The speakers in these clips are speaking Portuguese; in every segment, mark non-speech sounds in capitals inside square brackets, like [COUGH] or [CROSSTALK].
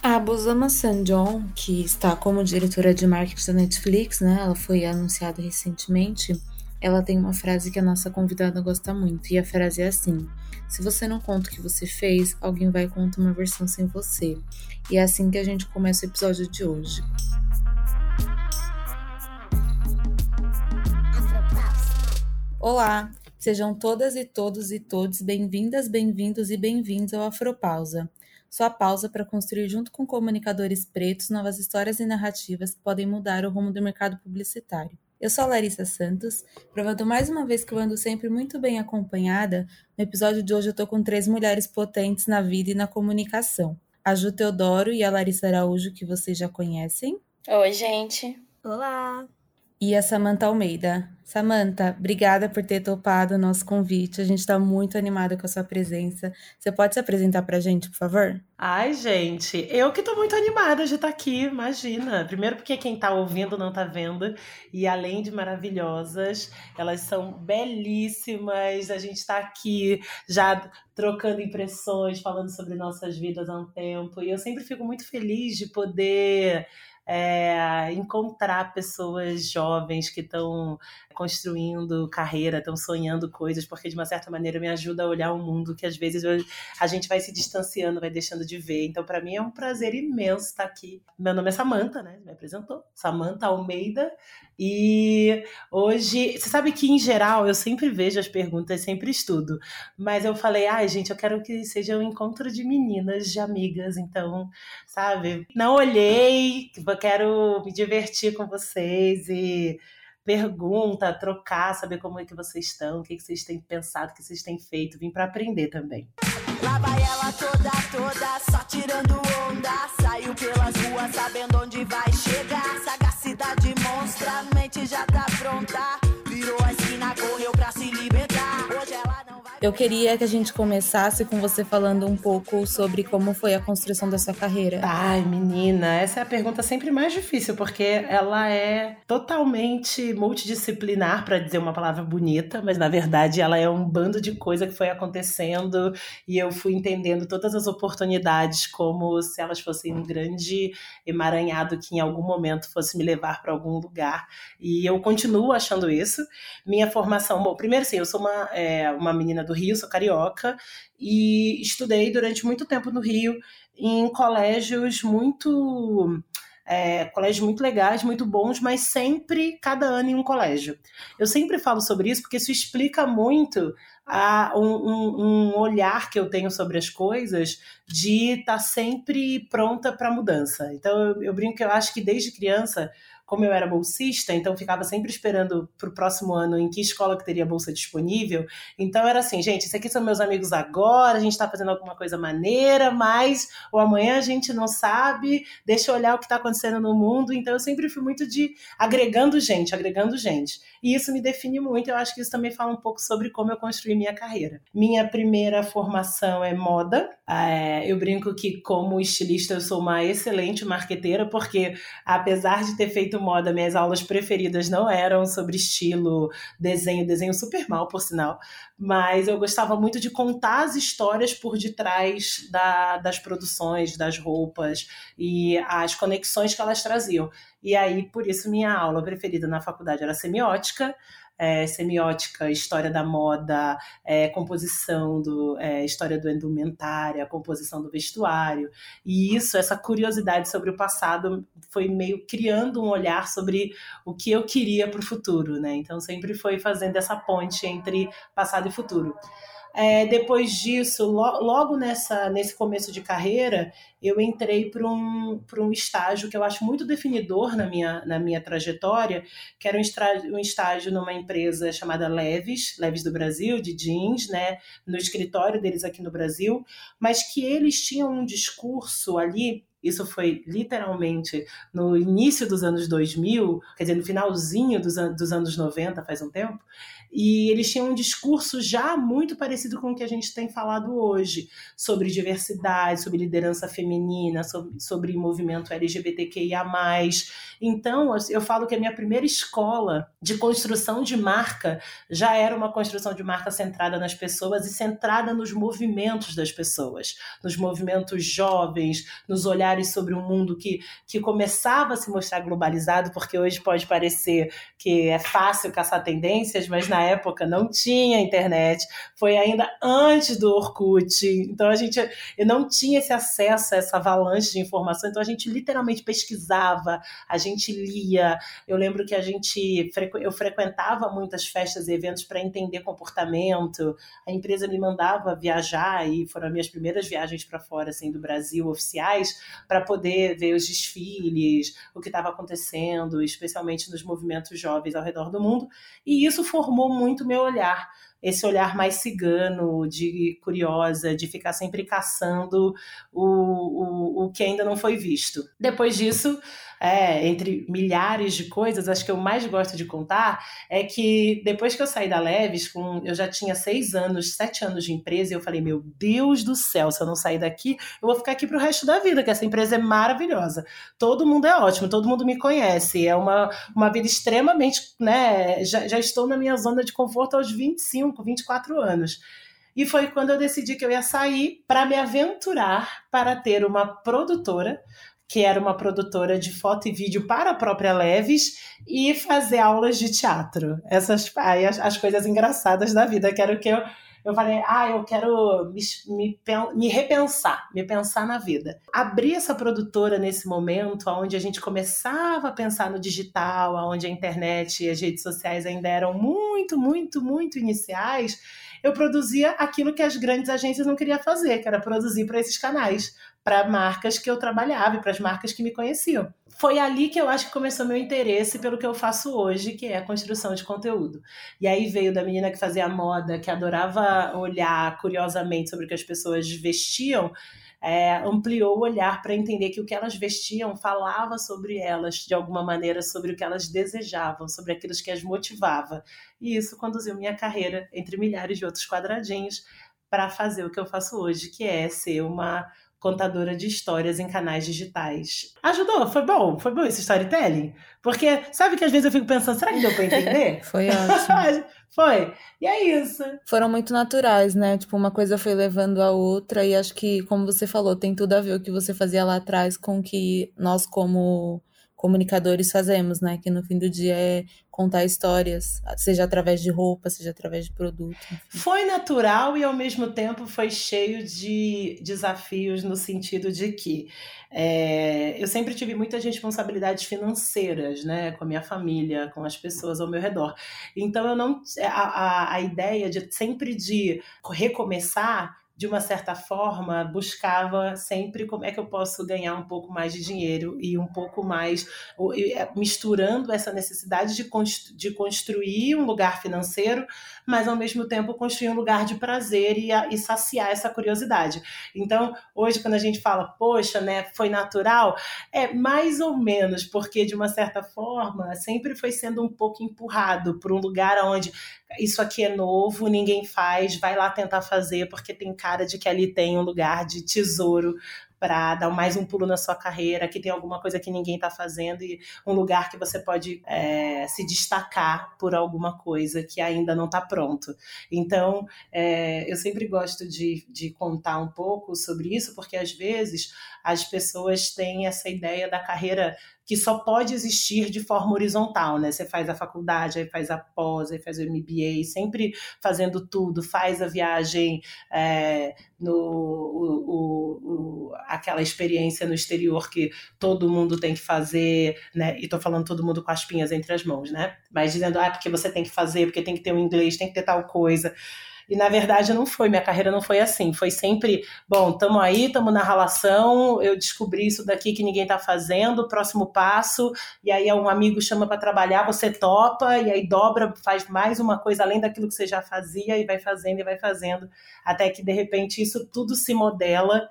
A Bosama Sanjon, que está como diretora de marketing da Netflix, né? Ela foi anunciada recentemente. Ela tem uma frase que a nossa convidada gosta muito, e a frase é assim: Se você não conta o que você fez, alguém vai contar uma versão sem você. E é assim que a gente começa o episódio de hoje. Olá, sejam todas e todos e todos bem-vindas, bem-vindos e bem-vindos ao Afropausa. Sua pausa para construir junto com comunicadores pretos novas histórias e narrativas que podem mudar o rumo do mercado publicitário. Eu sou a Larissa Santos, provando mais uma vez que eu ando sempre muito bem acompanhada. No episódio de hoje eu tô com três mulheres potentes na vida e na comunicação. A Ju Teodoro e a Larissa Araújo, que vocês já conhecem. Oi, gente. Olá e a Samanta Almeida. Samanta, obrigada por ter topado o nosso convite. A gente está muito animada com a sua presença. Você pode se apresentar para a gente, por favor? Ai, gente, eu que estou muito animada de estar tá aqui, imagina. Primeiro porque quem está ouvindo não está vendo. E além de maravilhosas, elas são belíssimas. A gente está aqui já trocando impressões, falando sobre nossas vidas há um tempo. E eu sempre fico muito feliz de poder é, encontrar pessoas jovens que estão construindo carreira, estão sonhando coisas, porque de uma certa maneira me ajuda a olhar o mundo que às vezes eu, a gente vai se distanciando, vai deixando de ver. Então, para mim é um prazer imenso estar aqui. Meu nome é Samanta, né? Me apresentou. Samanta Almeida. E hoje, você sabe que em geral eu sempre vejo as perguntas, sempre estudo, mas eu falei, ai ah, gente, eu quero que seja um encontro de meninas, de amigas, então, sabe? Não olhei, quero me divertir com vocês e pergunta, trocar, saber como é que vocês estão, o que, que vocês têm pensado, o que vocês têm feito, vim para aprender também. Lá vai ela toda, toda, só tirando onda, saiu pelas ruas sabendo onde vai chegar, sagacidade monstra, mente já tá pronta, eu queria que a gente começasse com você falando um pouco sobre como foi a construção da sua carreira. Ai, menina, essa é a pergunta sempre mais difícil, porque ela é totalmente multidisciplinar, para dizer uma palavra bonita, mas na verdade ela é um bando de coisa que foi acontecendo e eu fui entendendo todas as oportunidades como se elas fossem um grande emaranhado que em algum momento fosse me levar para algum lugar. E eu continuo achando isso. Minha formação, bom, primeiro sim, eu sou uma, é, uma menina do Rio, sou carioca, e estudei durante muito tempo no Rio em colégios muito. É, colégios muito legais, muito bons, mas sempre, cada ano em um colégio. Eu sempre falo sobre isso porque isso explica muito a, um, um, um olhar que eu tenho sobre as coisas de estar tá sempre pronta para mudança. Então, eu, eu brinco que eu acho que desde criança como eu era bolsista, então ficava sempre esperando para o próximo ano em que escola que teria bolsa disponível. Então era assim, gente, esses aqui são meus amigos agora, a gente está fazendo alguma coisa maneira, mas o amanhã a gente não sabe, deixa eu olhar o que está acontecendo no mundo. Então eu sempre fui muito de agregando gente, agregando gente. E isso me define muito, eu acho que isso também fala um pouco sobre como eu construí minha carreira. Minha primeira formação é moda. É, eu brinco que, como estilista, eu sou uma excelente marqueteira, porque apesar de ter feito moda, minhas aulas preferidas não eram sobre estilo, desenho, desenho super mal, por sinal, mas eu gostava muito de contar as histórias por detrás da, das produções, das roupas e as conexões que elas traziam. E aí, por isso, minha aula preferida na faculdade era semiótica, é, semiótica, história da moda, é, composição do é, história do indumentária, composição do vestuário. E isso, essa curiosidade sobre o passado, foi meio criando um olhar sobre o que eu queria para o futuro, né? Então sempre foi fazendo essa ponte entre passado e futuro. É, depois disso, lo, logo nessa, nesse começo de carreira, eu entrei para um, um estágio que eu acho muito definidor na minha, na minha trajetória, que era um estágio, um estágio numa empresa chamada Leves, Leves do Brasil, de jeans, né, no escritório deles aqui no Brasil, mas que eles tinham um discurso ali isso foi literalmente no início dos anos 2000, quer dizer, no finalzinho dos, an dos anos 90, faz um tempo, e eles tinham um discurso já muito parecido com o que a gente tem falado hoje, sobre diversidade, sobre liderança feminina, sobre, sobre movimento LGBTQIA. Então, eu falo que a minha primeira escola de construção de marca já era uma construção de marca centrada nas pessoas e centrada nos movimentos das pessoas, nos movimentos jovens, nos olhares olhares sobre um mundo que, que começava a se mostrar globalizado, porque hoje pode parecer que é fácil caçar tendências, mas na época não tinha internet, foi ainda antes do Orkut, então a gente não tinha esse acesso a essa avalanche de informação, então a gente literalmente pesquisava, a gente lia. Eu lembro que a gente eu frequentava muitas festas e eventos para entender comportamento. A empresa me mandava viajar e foram as minhas primeiras viagens para fora assim do Brasil oficiais para poder ver os desfiles, o que estava acontecendo, especialmente nos movimentos jovens ao redor do mundo. E isso formou muito meu olhar esse olhar mais cigano, de curiosa, de ficar sempre caçando o, o, o que ainda não foi visto. Depois disso, é, entre milhares de coisas, acho que eu mais gosto de contar é que depois que eu saí da Leves, com, eu já tinha seis anos, sete anos de empresa, e eu falei, meu Deus do céu, se eu não sair daqui, eu vou ficar aqui pro resto da vida, que essa empresa é maravilhosa. Todo mundo é ótimo, todo mundo me conhece, é uma, uma vida extremamente, né, já, já estou na minha zona de conforto aos 25, 24 anos. E foi quando eu decidi que eu ia sair para me aventurar para ter uma produtora que era uma produtora de foto e vídeo para a própria Leves, e fazer aulas de teatro. Essas aí, as, as coisas engraçadas da vida, que era o que eu. Eu falei, ah, eu quero me, me, me, repensar, me pensar na vida. Abrir essa produtora nesse momento, onde a gente começava a pensar no digital, onde a internet e as redes sociais ainda eram muito, muito, muito iniciais, eu produzia aquilo que as grandes agências não queriam fazer, que era produzir para esses canais para marcas que eu trabalhava e para as marcas que me conheciam. Foi ali que eu acho que começou meu interesse pelo que eu faço hoje, que é a construção de conteúdo. E aí veio da menina que fazia moda, que adorava olhar curiosamente sobre o que as pessoas vestiam, é, ampliou o olhar para entender que o que elas vestiam falava sobre elas, de alguma maneira, sobre o que elas desejavam, sobre aquilo que as motivava. E isso conduziu minha carreira, entre milhares de outros quadradinhos, para fazer o que eu faço hoje, que é ser uma contadora de histórias em canais digitais. Ajudou, foi bom, foi bom esse storytelling. Porque sabe que às vezes eu fico pensando, será que deu para entender? [LAUGHS] foi ótimo. [LAUGHS] foi. E é isso. Foram muito naturais, né? Tipo, uma coisa foi levando a outra e acho que, como você falou, tem tudo a ver o que você fazia lá atrás com o que nós como comunicadores fazemos, né? Que no fim do dia é contar histórias, seja através de roupa, seja através de produto. Enfim. Foi natural e ao mesmo tempo foi cheio de desafios no sentido de que é, eu sempre tive muitas responsabilidades financeiras, né, com a minha família, com as pessoas ao meu redor. Então eu não a, a, a ideia de sempre de recomeçar de uma certa forma, buscava sempre como é que eu posso ganhar um pouco mais de dinheiro e um pouco mais, é, misturando essa necessidade de, de construir um lugar financeiro, mas ao mesmo tempo construir um lugar de prazer e, e saciar essa curiosidade. Então, hoje, quando a gente fala, poxa, né, foi natural, é mais ou menos, porque de uma certa forma sempre foi sendo um pouco empurrado por um lugar onde isso aqui é novo, ninguém faz, vai lá tentar fazer, porque tem cara de que ali tem um lugar de tesouro para dar mais um pulo na sua carreira, que tem alguma coisa que ninguém está fazendo e um lugar que você pode é, se destacar por alguma coisa que ainda não está pronto. Então, é, eu sempre gosto de, de contar um pouco sobre isso, porque às vezes as pessoas têm essa ideia da carreira que só pode existir de forma horizontal, né? Você faz a faculdade, aí faz a pós, aí faz o MBA, sempre fazendo tudo, faz a viagem é, no o, o, o, aquela experiência no exterior que todo mundo tem que fazer, né? E tô falando todo mundo com as pinhas entre as mãos, né? Mas dizendo, ah, porque você tem que fazer, porque tem que ter um inglês, tem que ter tal coisa. E na verdade não foi, minha carreira não foi assim. Foi sempre, bom, estamos aí, estamos na relação, eu descobri isso daqui que ninguém está fazendo, próximo passo, e aí um amigo chama para trabalhar, você topa, e aí dobra, faz mais uma coisa além daquilo que você já fazia, e vai fazendo e vai fazendo, até que de repente isso tudo se modela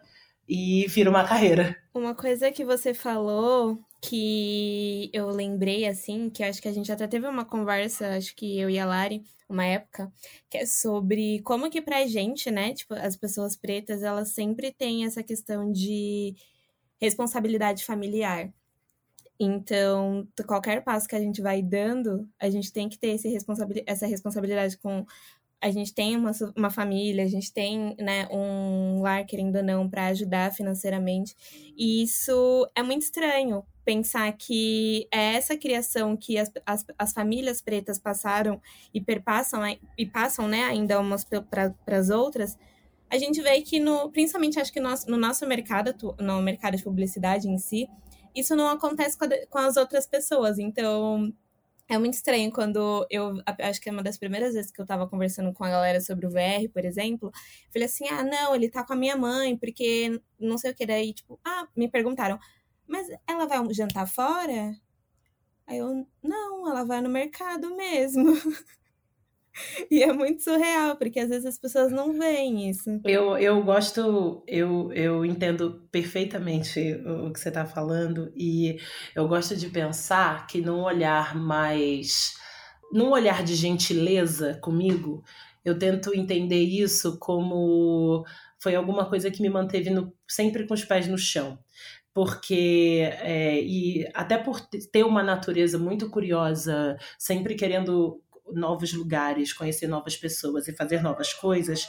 e vira uma carreira. Uma coisa que você falou que eu lembrei, assim, que acho que a gente até teve uma conversa, acho que eu e a Lari, uma época, que é sobre como que pra gente, né, tipo, as pessoas pretas, elas sempre têm essa questão de responsabilidade familiar. Então, qualquer passo que a gente vai dando, a gente tem que ter esse responsabil essa responsabilidade com a gente tem uma, uma família, a gente tem né, um lar, querendo ou não, para ajudar financeiramente. E isso é muito estranho, pensar que é essa criação que as, as, as famílias pretas passaram e perpassam e passam né, ainda umas para as outras, a gente vê que, no, principalmente acho que no, no nosso mercado, no mercado de publicidade em si, isso não acontece com, a, com as outras pessoas. Então, é muito estranho quando eu. Acho que é uma das primeiras vezes que eu tava conversando com a galera sobre o VR, por exemplo. Eu falei assim: ah, não, ele tá com a minha mãe, porque não sei o que. Daí, tipo, ah, me perguntaram, mas ela vai jantar fora? Aí eu, não, ela vai no mercado mesmo. [LAUGHS] [LAUGHS] E é muito surreal, porque às vezes as pessoas não veem isso. Eu, eu gosto, eu, eu entendo perfeitamente o que você está falando, e eu gosto de pensar que num olhar mais. num olhar de gentileza comigo, eu tento entender isso como foi alguma coisa que me manteve no, sempre com os pés no chão porque é, e até por ter uma natureza muito curiosa, sempre querendo novos lugares, conhecer novas pessoas e fazer novas coisas,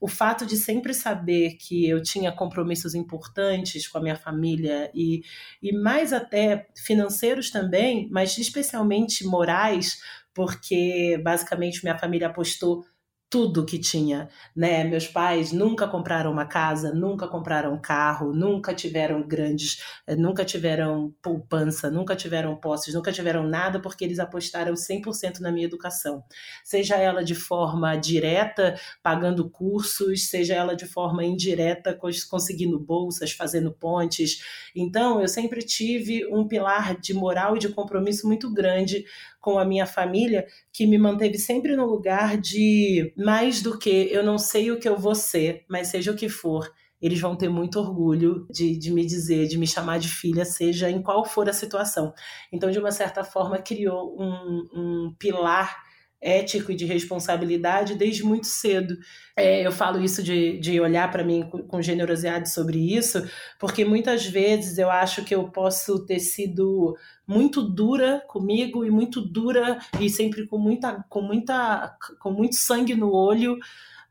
o fato de sempre saber que eu tinha compromissos importantes com a minha família e, e mais até financeiros também, mas especialmente morais, porque basicamente minha família apostou tudo que tinha, né? Meus pais nunca compraram uma casa, nunca compraram carro, nunca tiveram grandes, eh, nunca tiveram poupança, nunca tiveram posses, nunca tiveram nada porque eles apostaram 100% na minha educação. Seja ela de forma direta, pagando cursos, seja ela de forma indireta, conseguindo bolsas, fazendo pontes. Então, eu sempre tive um pilar de moral e de compromisso muito grande com a minha família que me manteve sempre no lugar de mais do que eu não sei o que eu vou ser, mas seja o que for, eles vão ter muito orgulho de, de me dizer, de me chamar de filha, seja em qual for a situação. Então, de uma certa forma, criou um, um pilar ético e de responsabilidade desde muito cedo. É, eu falo isso de, de olhar para mim com, com, generosidade sobre isso, porque muitas vezes eu acho que eu posso ter sido muito dura comigo e muito dura e sempre com muita com muita com muito sangue no olho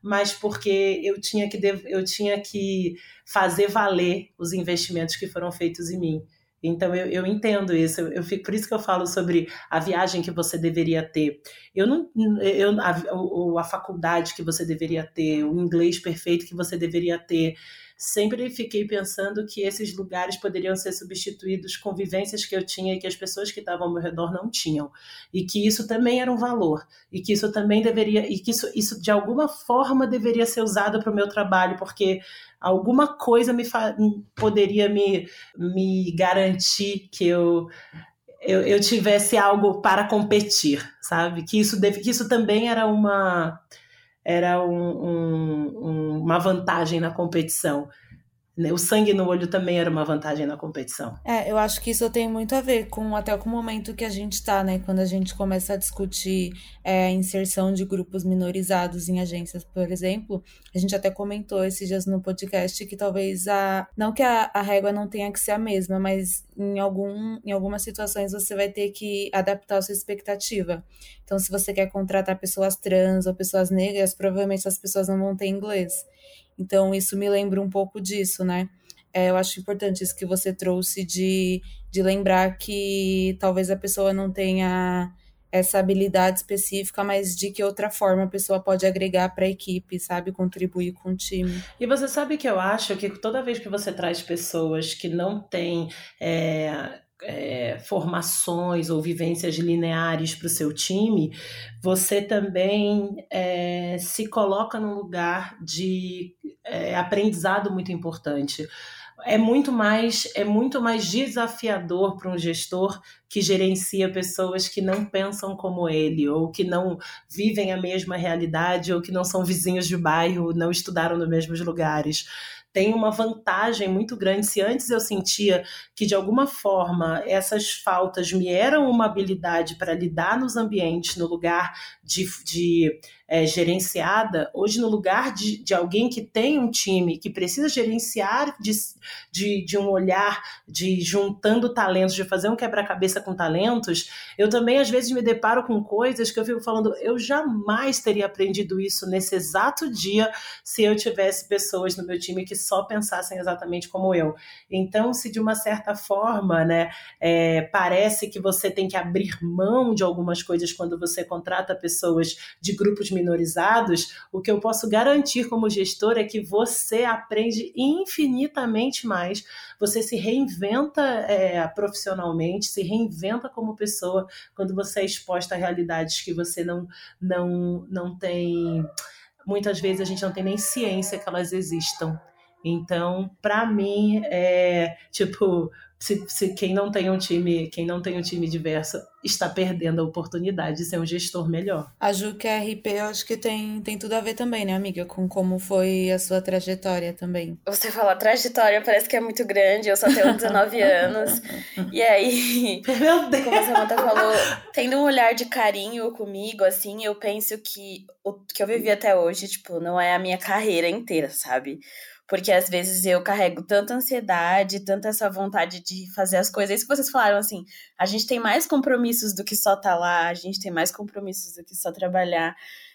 mas porque eu tinha que eu tinha que fazer valer os investimentos que foram feitos em mim. Então eu, eu entendo isso, eu, eu fico, por isso que eu falo sobre a viagem que você deveria ter. Eu não, eu, a, a faculdade que você deveria ter, o inglês perfeito que você deveria ter. Sempre fiquei pensando que esses lugares poderiam ser substituídos com vivências que eu tinha e que as pessoas que estavam ao meu redor não tinham. E que isso também era um valor. E que isso também deveria. E que isso, isso de alguma forma deveria ser usado para o meu trabalho, porque alguma coisa me poderia me, me garantir que eu, eu, eu, tivesse algo para competir, sabe? Que isso, deve, que isso também era uma era um, um, uma vantagem na competição. Né? O sangue no olho também era uma vantagem na competição. É, eu acho que isso tem muito a ver com até com o momento que a gente está, né? Quando a gente começa a discutir é, a inserção de grupos minorizados em agências, por exemplo, a gente até comentou esses dias no podcast que talvez a. Não que a, a régua não tenha que ser a mesma, mas em, algum, em algumas situações você vai ter que adaptar a sua expectativa. Então, se você quer contratar pessoas trans ou pessoas negras, provavelmente as pessoas não vão ter inglês. Então, isso me lembra um pouco disso, né? É, eu acho importante isso que você trouxe de, de lembrar que talvez a pessoa não tenha essa habilidade específica, mas de que outra forma a pessoa pode agregar para a equipe, sabe? Contribuir com o time. E você sabe que eu acho que toda vez que você traz pessoas que não têm. É é, formações ou vivências lineares para o seu time, você também é, se coloca num lugar de é, aprendizado muito importante. É muito mais é muito mais desafiador para um gestor que gerencia pessoas que não pensam como ele ou que não vivem a mesma realidade ou que não são vizinhos de bairro, não estudaram nos mesmos lugares tem uma vantagem muito grande. Se antes eu sentia que de alguma forma essas faltas me eram uma habilidade para lidar nos ambientes, no lugar de, de é, gerenciada, hoje no lugar de, de alguém que tem um time, que precisa gerenciar de, de, de um olhar, de juntando talentos, de fazer um quebra-cabeça com talentos, eu também às vezes me deparo com coisas que eu fico falando, eu jamais teria aprendido isso nesse exato dia se eu tivesse pessoas no meu time que só pensassem exatamente como eu. Então, se de uma certa forma, né, é, parece que você tem que abrir mão de algumas coisas quando você contrata pessoas de grupos minorizados, o que eu posso garantir como gestor é que você aprende infinitamente mais, você se reinventa é, profissionalmente, se reinventa como pessoa quando você é exposta a realidades que você não, não, não tem. Muitas vezes a gente não tem nem ciência que elas existam. Então, para mim, é tipo, se, se, quem não tem um time, quem não tem um time diverso está perdendo a oportunidade de ser um gestor melhor. A Ju que é RP, eu acho que tem, tem tudo a ver também, né, amiga, com como foi a sua trajetória também. Você falou a trajetória, parece que é muito grande, eu só tenho [LAUGHS] 19 anos. E aí, Meu Deus. [LAUGHS] como a Samantha falou, tendo um olhar de carinho comigo, assim, eu penso que o que eu vivi até hoje, tipo, não é a minha carreira inteira, sabe? Porque às vezes eu carrego tanta ansiedade, tanta essa vontade de fazer as coisas. Isso que vocês falaram, assim, a gente tem mais compromissos do que só estar tá lá, a gente tem mais compromissos do que só trabalhar.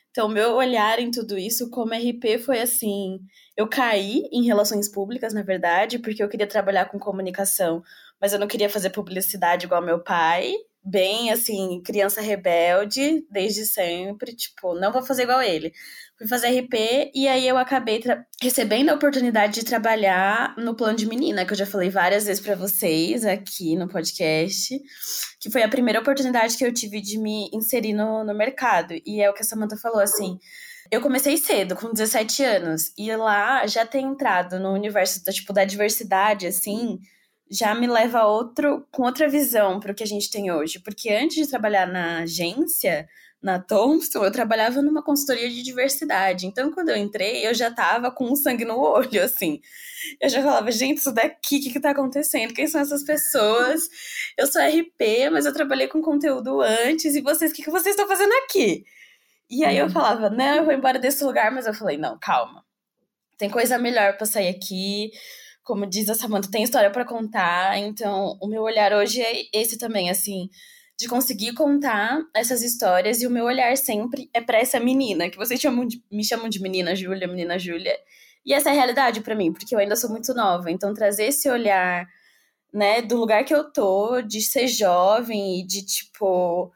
Então, meu olhar em tudo isso como RP foi assim: eu caí em relações públicas, na verdade, porque eu queria trabalhar com comunicação, mas eu não queria fazer publicidade igual meu pai. Bem assim, criança rebelde, desde sempre, tipo, não vou fazer igual ele fui fazer RP e aí eu acabei recebendo a oportunidade de trabalhar no plano de menina, que eu já falei várias vezes para vocês aqui no podcast, que foi a primeira oportunidade que eu tive de me inserir no, no mercado. E é o que a Samantha falou, assim. Eu comecei cedo, com 17 anos, e lá já ter entrado no universo tipo, da diversidade, assim, já me leva a outro, com outra visão para o que a gente tem hoje. Porque antes de trabalhar na agência, na Thomson, eu trabalhava numa consultoria de diversidade. Então, quando eu entrei, eu já tava com um sangue no olho, assim. Eu já falava, gente, isso daqui, o que, que tá acontecendo? Quem são essas pessoas? Eu sou RP, mas eu trabalhei com conteúdo antes, e vocês, o que, que vocês estão fazendo aqui? E aí eu uhum. falava, não, eu vou embora desse lugar, mas eu falei, não, calma. Tem coisa melhor para sair aqui. Como diz a Samantha, tem história para contar. Então, o meu olhar hoje é esse também, assim de conseguir contar essas histórias e o meu olhar sempre é para essa menina, que vocês chamam de, me chamam de menina Júlia, menina Júlia. E essa é a realidade para mim, porque eu ainda sou muito nova. Então trazer esse olhar, né, do lugar que eu tô, de ser jovem e de tipo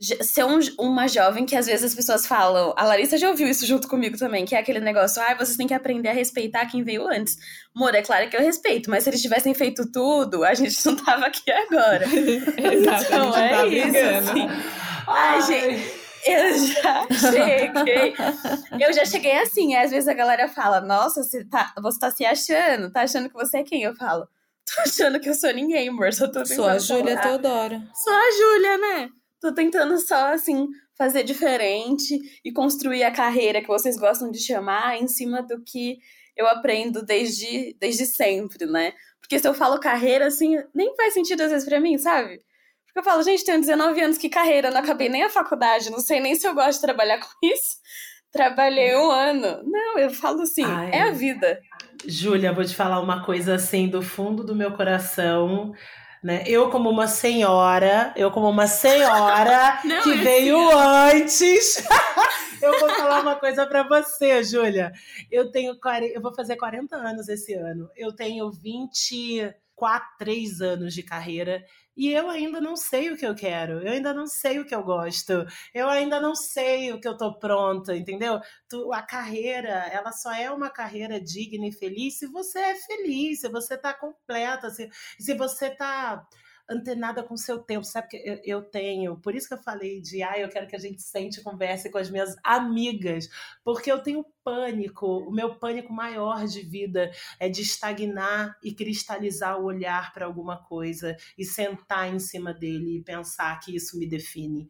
ser um, uma jovem que às vezes as pessoas falam. A Larissa já ouviu isso junto comigo também, que é aquele negócio, ah, vocês têm que aprender a respeitar quem veio antes. Amor, é claro que eu respeito, mas se eles tivessem feito tudo, a gente não tava aqui agora. Exato, [LAUGHS] então é tá isso. Assim. Ai, gente. Eu já cheguei. Eu já cheguei assim. Às vezes a galera fala: Nossa, você tá, você tá se achando, tá achando que você é quem? Eu falo: Tô achando que eu sou ninguém, amor. Só tô Sou a Júlia Teodora. Sou a Júlia, né? Tô tentando só, assim, fazer diferente e construir a carreira que vocês gostam de chamar em cima do que eu aprendo desde, desde sempre, né? Porque se eu falo carreira, assim, nem faz sentido às vezes pra mim, sabe? Porque eu falo, gente, tenho 19 anos, que carreira? Não acabei nem a faculdade, não sei nem se eu gosto de trabalhar [LAUGHS] com isso. Trabalhei um ano. Não, eu falo assim, Ai. é a vida. Júlia, vou te falar uma coisa assim do fundo do meu coração. Né? Eu, como uma senhora, eu, como uma senhora [LAUGHS] Não, que veio antes, [LAUGHS] eu vou falar uma coisa para você, Júlia. Eu tenho eu vou fazer 40 anos esse ano. Eu tenho 24, 3 anos de carreira e eu ainda não sei o que eu quero, eu ainda não sei o que eu gosto, eu ainda não sei o que eu tô pronta, entendeu? Tu, a carreira, ela só é uma carreira digna e feliz se você é feliz, se você tá completa, se, se você tá antenada com o seu tempo, sabe que eu, tenho, por isso que eu falei de, ah, eu quero que a gente sente e converse com as minhas amigas, porque eu tenho pânico, o meu pânico maior de vida é de estagnar e cristalizar o olhar para alguma coisa e sentar em cima dele e pensar que isso me define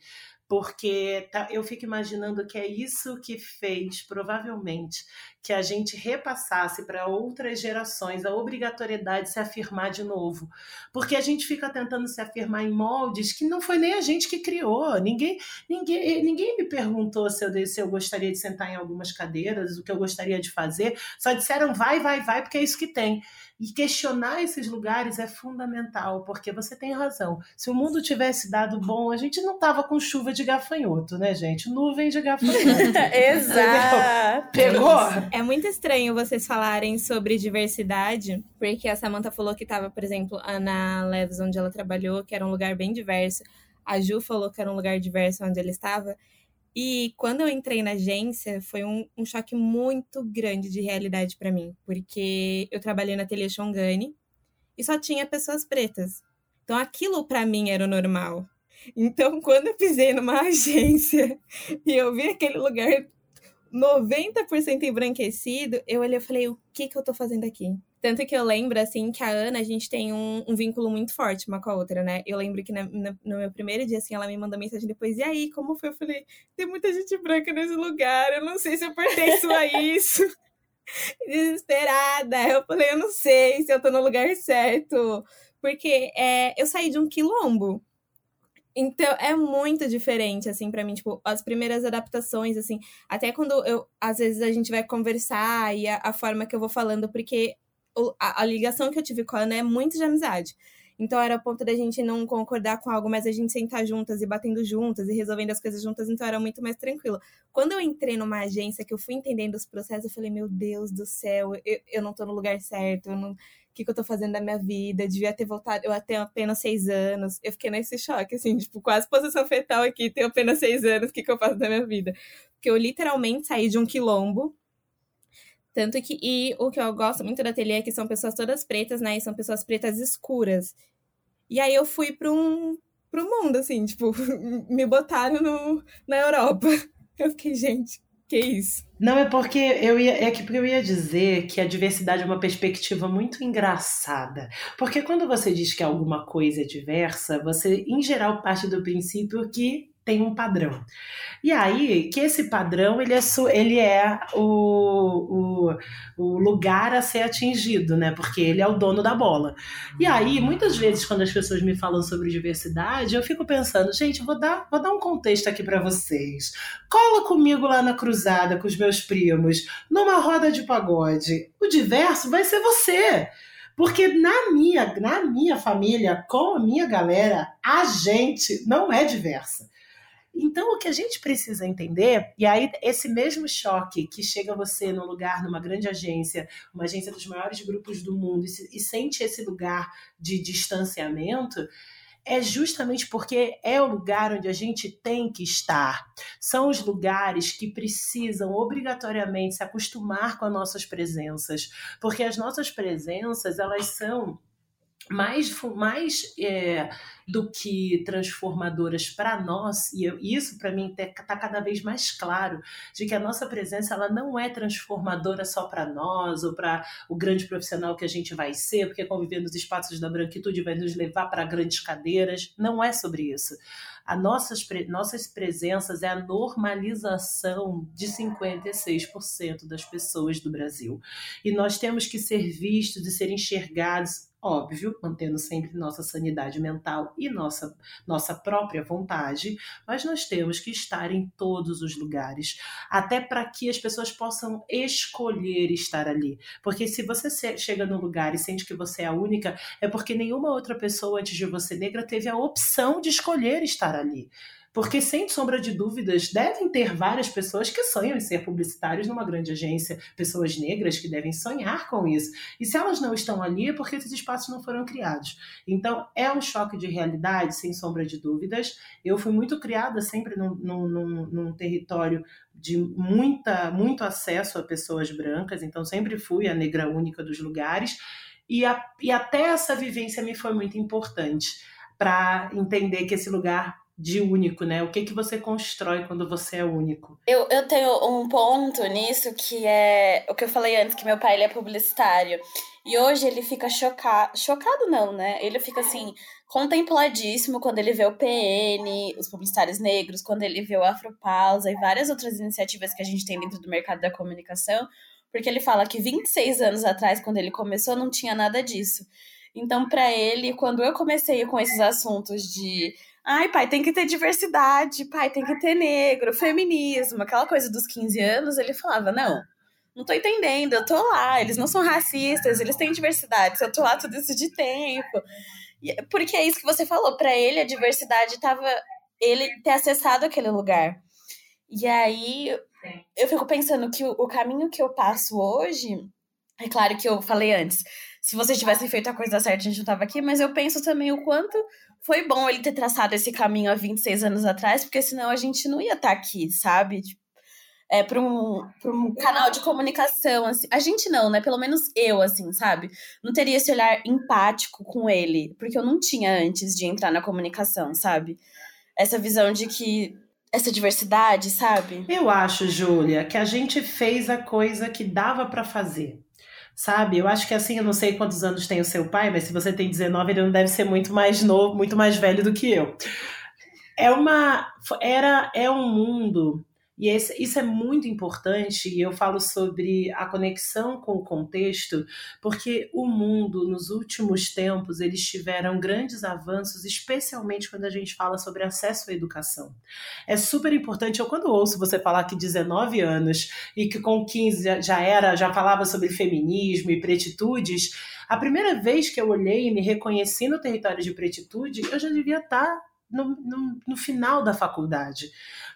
porque tá, eu fico imaginando que é isso que fez, provavelmente, que a gente repassasse para outras gerações a obrigatoriedade de se afirmar de novo. Porque a gente fica tentando se afirmar em moldes que não foi nem a gente que criou. Ninguém, ninguém, ninguém me perguntou se eu, se eu gostaria de sentar em algumas cadeiras, o que eu gostaria de fazer. Só disseram vai, vai, vai, porque é isso que tem. E questionar esses lugares é fundamental, porque você tem razão. Se o mundo tivesse dado bom, a gente não tava com chuva de gafanhoto, né, gente? Nuvem de gafanhoto. [LAUGHS] Exato. Pegou? É muito estranho vocês falarem sobre diversidade, porque a Samantha falou que tava, por exemplo, na Leves, onde ela trabalhou, que era um lugar bem diverso. A Ju falou que era um lugar diverso onde ela estava. E quando eu entrei na agência, foi um, um choque muito grande de realidade para mim, porque eu trabalhei na Ateliê Shongani e só tinha pessoas pretas. Então aquilo para mim era o normal. Então, [LAUGHS] quando eu pisei numa [LAUGHS] agência e eu vi aquele lugar 90% embranquecido, eu olhei e falei, o que que eu tô fazendo aqui? Tanto que eu lembro, assim, que a Ana, a gente tem um, um vínculo muito forte uma com a outra, né? Eu lembro que na, na, no meu primeiro dia, assim, ela me mandou mensagem depois, e aí, como foi? Eu falei, tem muita gente branca nesse lugar, eu não sei se eu pertenço a isso. [LAUGHS] Desesperada. Eu falei, eu não sei se eu tô no lugar certo. Porque é, eu saí de um quilombo. Então, é muito diferente, assim, para mim, tipo, as primeiras adaptações, assim, até quando eu, às vezes a gente vai conversar e a, a forma que eu vou falando, porque a, a, ligação que eu tive com a Ana é muito de amizade. Então era o ponto da gente não concordar com algo, mas a gente sentar juntas e batendo juntas e resolvendo as coisas juntas, então era muito mais tranquilo. Quando eu entrei numa agência que eu fui entendendo os processos, eu falei, meu Deus do céu, eu, eu não tô no lugar certo, eu não. O que, que eu tô fazendo da minha vida? Eu devia ter voltado, eu tenho apenas seis anos. Eu fiquei nesse choque, assim, tipo, quase posição fetal aqui, tenho apenas seis anos, o que, que eu faço da minha vida? Porque eu literalmente saí de um quilombo tanto que, e o que eu gosto muito da ateliê é que são pessoas todas pretas, né? E são pessoas pretas escuras. E aí eu fui para um pro mundo, assim, tipo, [LAUGHS] me botaram no, na Europa. [LAUGHS] Eu fiquei, gente, que isso? Não, é porque eu ia, é que eu ia dizer que a diversidade é uma perspectiva muito engraçada. Porque quando você diz que alguma coisa é diversa, você, em geral, parte do princípio que tem um padrão. E aí, que esse padrão ele é, ele é o, o, o, lugar a ser atingido, né? Porque ele é o dono da bola. E aí, muitas vezes, quando as pessoas me falam sobre diversidade, eu fico pensando, gente, vou dar, vou dar um contexto aqui para vocês. Cola comigo lá na cruzada com os meus primos, numa roda de pagode. O diverso vai ser você. Porque na minha, na minha família, com a minha galera, a gente não é diversa. Então, o que a gente precisa entender, e aí esse mesmo choque que chega você num lugar, numa grande agência, uma agência dos maiores grupos do mundo, e, e sente esse lugar de distanciamento, é justamente porque é o lugar onde a gente tem que estar. São os lugares que precisam obrigatoriamente se acostumar com as nossas presenças, porque as nossas presenças, elas são mais, mais é, do que transformadoras para nós, e eu, isso para mim está cada vez mais claro, de que a nossa presença ela não é transformadora só para nós ou para o grande profissional que a gente vai ser, porque conviver nos espaços da branquitude vai nos levar para grandes cadeiras. Não é sobre isso. A nossas, nossas presenças é a normalização de 56% das pessoas do Brasil. E nós temos que ser vistos e ser enxergados óbvio, mantendo sempre nossa sanidade mental e nossa, nossa própria vontade, mas nós temos que estar em todos os lugares, até para que as pessoas possam escolher estar ali. Porque se você chega num lugar e sente que você é a única, é porque nenhuma outra pessoa antes de você negra teve a opção de escolher estar ali. Porque, sem sombra de dúvidas, devem ter várias pessoas que sonham em ser publicitários numa grande agência, pessoas negras que devem sonhar com isso. E se elas não estão ali, é porque esses espaços não foram criados. Então, é um choque de realidade, sem sombra de dúvidas. Eu fui muito criada sempre num, num, num território de muita, muito acesso a pessoas brancas, então sempre fui a negra única dos lugares. E, a, e até essa vivência me foi muito importante para entender que esse lugar de único, né? O que que você constrói quando você é único? Eu, eu tenho um ponto nisso que é o que eu falei antes, que meu pai ele é publicitário. E hoje ele fica chocado. Chocado não, né? Ele fica assim, contempladíssimo quando ele vê o PN, os publicitários negros, quando ele vê o Afropausa e várias outras iniciativas que a gente tem dentro do mercado da comunicação, porque ele fala que 26 anos atrás, quando ele começou, não tinha nada disso. Então, para ele, quando eu comecei com esses assuntos de Ai, pai, tem que ter diversidade, pai, tem que ter negro, feminismo, aquela coisa dos 15 anos, ele falava: não, não tô entendendo, eu tô lá, eles não são racistas, eles têm diversidade, eu tô lá tudo isso de tempo. Porque é isso que você falou, para ele a diversidade tava ele ter acessado aquele lugar. E aí eu fico pensando que o, caminho que eu passo hoje, é claro que eu falei antes, se vocês tivessem feito a coisa certa, a gente não tava aqui, mas eu penso também o quanto foi bom ele ter traçado esse caminho há 26 anos atrás, porque senão a gente não ia estar tá aqui, sabe? Tipo, é, para um, um canal de comunicação. Assim. A gente não, né? Pelo menos eu, assim, sabe? Não teria esse olhar empático com ele, porque eu não tinha antes de entrar na comunicação, sabe? Essa visão de que. Essa diversidade, sabe? Eu acho, Júlia, que a gente fez a coisa que dava para fazer sabe? Eu acho que assim, eu não sei quantos anos tem o seu pai, mas se você tem 19, ele não deve ser muito mais novo, muito mais velho do que eu. É uma era é um mundo e esse, isso é muito importante, e eu falo sobre a conexão com o contexto, porque o mundo, nos últimos tempos, eles tiveram grandes avanços, especialmente quando a gente fala sobre acesso à educação. É super importante, eu quando ouço você falar que 19 anos e que com 15 já era, já falava sobre feminismo e pretitudes, a primeira vez que eu olhei e me reconheci no território de pretitude, eu já devia estar no, no, no final da faculdade.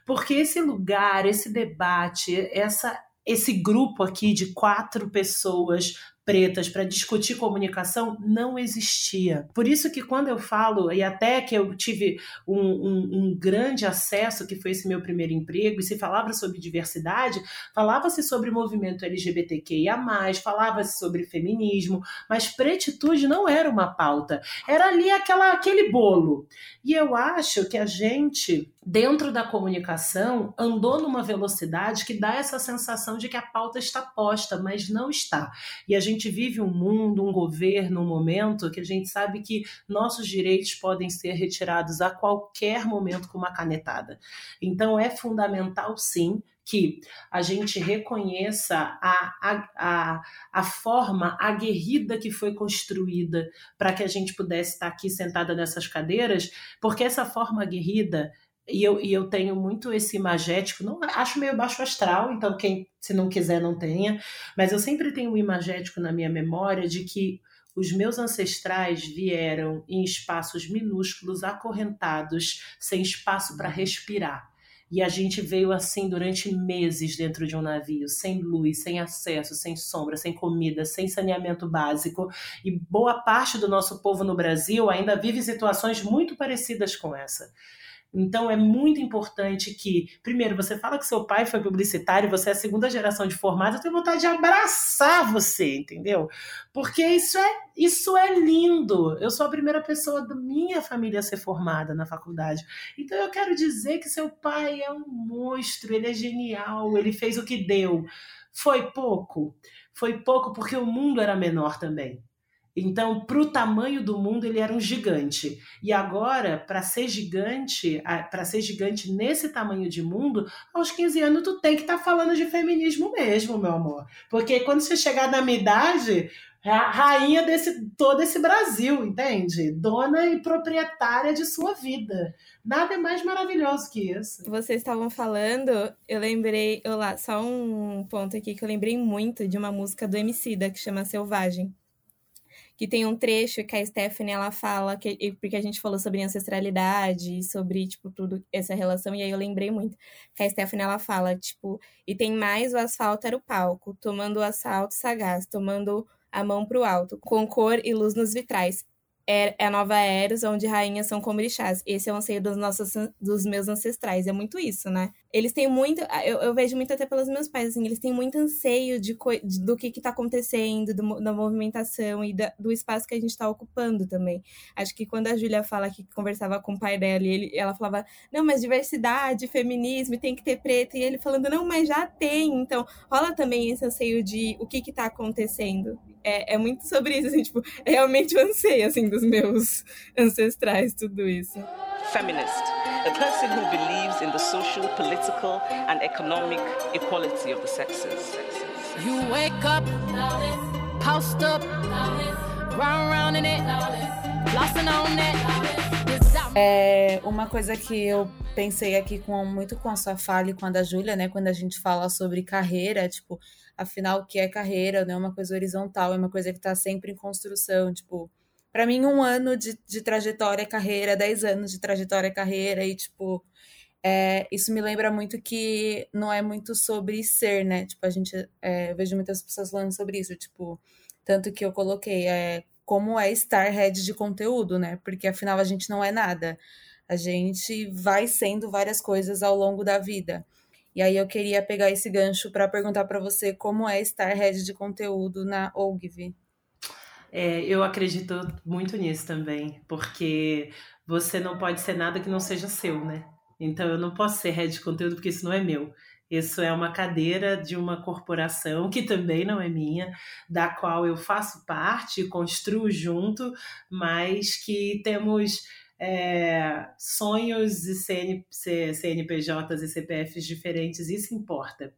Porque esse lugar, esse debate, essa, esse grupo aqui de quatro pessoas pretas para discutir comunicação não existia. Por isso que quando eu falo, e até que eu tive um, um, um grande acesso, que foi esse meu primeiro emprego, e se falava sobre diversidade, falava-se sobre movimento LGBTQIA+, falava-se sobre feminismo, mas pretitude não era uma pauta. Era ali aquela, aquele bolo. E eu acho que a gente, dentro da comunicação, andou numa velocidade que dá essa sensação de que a pauta está posta, mas não está. E a gente vive um mundo, um governo, um momento que a gente sabe que nossos direitos podem ser retirados a qualquer momento com uma canetada. Então é fundamental, sim, que a gente reconheça a, a, a, a forma aguerrida que foi construída para que a gente pudesse estar aqui sentada nessas cadeiras, porque essa forma aguerrida e eu, e eu tenho muito esse imagético, não acho meio baixo astral, então quem se não quiser não tenha, mas eu sempre tenho um imagético na minha memória de que os meus ancestrais vieram em espaços minúsculos, acorrentados, sem espaço para respirar. E a gente veio assim durante meses dentro de um navio, sem luz, sem acesso, sem sombra, sem comida, sem saneamento básico. E boa parte do nosso povo no Brasil ainda vive situações muito parecidas com essa. Então é muito importante que, primeiro, você fala que seu pai foi publicitário, você é a segunda geração de formado, eu tenho vontade de abraçar você, entendeu? Porque isso é, isso é lindo. Eu sou a primeira pessoa da minha família a ser formada na faculdade. Então eu quero dizer que seu pai é um monstro, ele é genial, ele fez o que deu. Foi pouco? Foi pouco porque o mundo era menor também. Então, para o tamanho do mundo, ele era um gigante. E agora, para ser gigante, para ser gigante nesse tamanho de mundo, aos 15 anos tu tem que estar tá falando de feminismo mesmo, meu amor. Porque quando você chegar na minha idade, é a rainha desse todo esse Brasil, entende? Dona e proprietária de sua vida. Nada é mais maravilhoso que isso. Vocês estavam falando, eu lembrei, olá, só um ponto aqui que eu lembrei muito de uma música do Emicida que chama Selvagem que tem um trecho que a Stephanie ela fala que porque a gente falou sobre ancestralidade sobre tipo tudo essa relação e aí eu lembrei muito que a Stephanie ela fala tipo e tem mais o asfalto era o palco tomando o assalto sagaz tomando a mão pro alto com cor e luz nos vitrais é, é a nova Eros, onde rainhas são como orixás. Esse é o anseio dos, nossos, dos meus ancestrais. É muito isso, né? Eles têm muito. Eu, eu vejo muito até pelos meus pais, assim, eles têm muito anseio de, de do que, está acontecendo, do, da movimentação e da, do espaço que a gente está ocupando também. Acho que quando a Júlia fala que conversava com o pai dela, e ele, ela falava, não, mas diversidade, feminismo, tem que ter preto. E ele falando, não, mas já tem. Então, rola também esse anseio de o que, está acontecendo. É, é muito sobre isso, assim, tipo, é realmente o anseio, assim, dos meus ancestrais, tudo isso. Feminist, a person who believes in the social, political and economic equality of the sexes. You wake up, post up, round round in it, flossing on it. É uma coisa que eu pensei aqui com muito com a sua fala e com a da Júlia, né? Quando a gente fala sobre carreira, tipo, afinal, o que é carreira? Não é uma coisa horizontal, é uma coisa que está sempre em construção, tipo para mim, um ano de, de trajetória é carreira, dez anos de trajetória é carreira, e, tipo, é, isso me lembra muito que não é muito sobre ser, né? Tipo, a gente, é, eu vejo muitas pessoas falando sobre isso, tipo, tanto que eu coloquei, é, como é estar head de conteúdo, né? Porque afinal a gente não é nada. A gente vai sendo várias coisas ao longo da vida. E aí eu queria pegar esse gancho para perguntar para você como é estar head de conteúdo na Ogilvy. É, eu acredito muito nisso também, porque você não pode ser nada que não seja seu, né? Então eu não posso ser head de conteúdo porque isso não é meu. Isso é uma cadeira de uma corporação que também não é minha, da qual eu faço parte, construo junto, mas que temos é, sonhos e CN, CNPJs e CPFs diferentes, isso importa.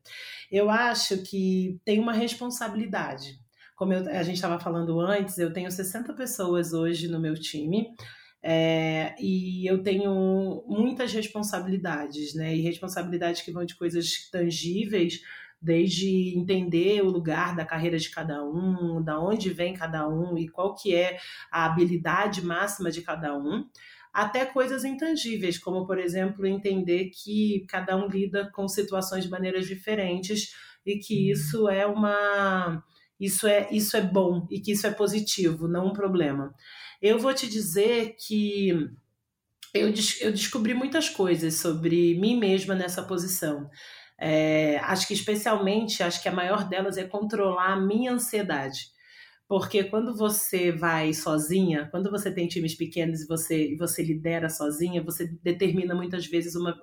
Eu acho que tem uma responsabilidade como eu, a gente estava falando antes, eu tenho 60 pessoas hoje no meu time. É, e eu tenho muitas responsabilidades, né? E responsabilidades que vão de coisas tangíveis, desde entender o lugar da carreira de cada um, da onde vem cada um e qual que é a habilidade máxima de cada um, até coisas intangíveis, como por exemplo entender que cada um lida com situações de maneiras diferentes e que isso é uma isso é, isso é bom e que isso é positivo, não um problema. Eu vou te dizer que eu, eu descobri muitas coisas sobre mim mesma nessa posição. É, acho que especialmente, acho que a maior delas é controlar a minha ansiedade. Porque quando você vai sozinha, quando você tem times pequenos e você, você lidera sozinha, você determina muitas vezes uma.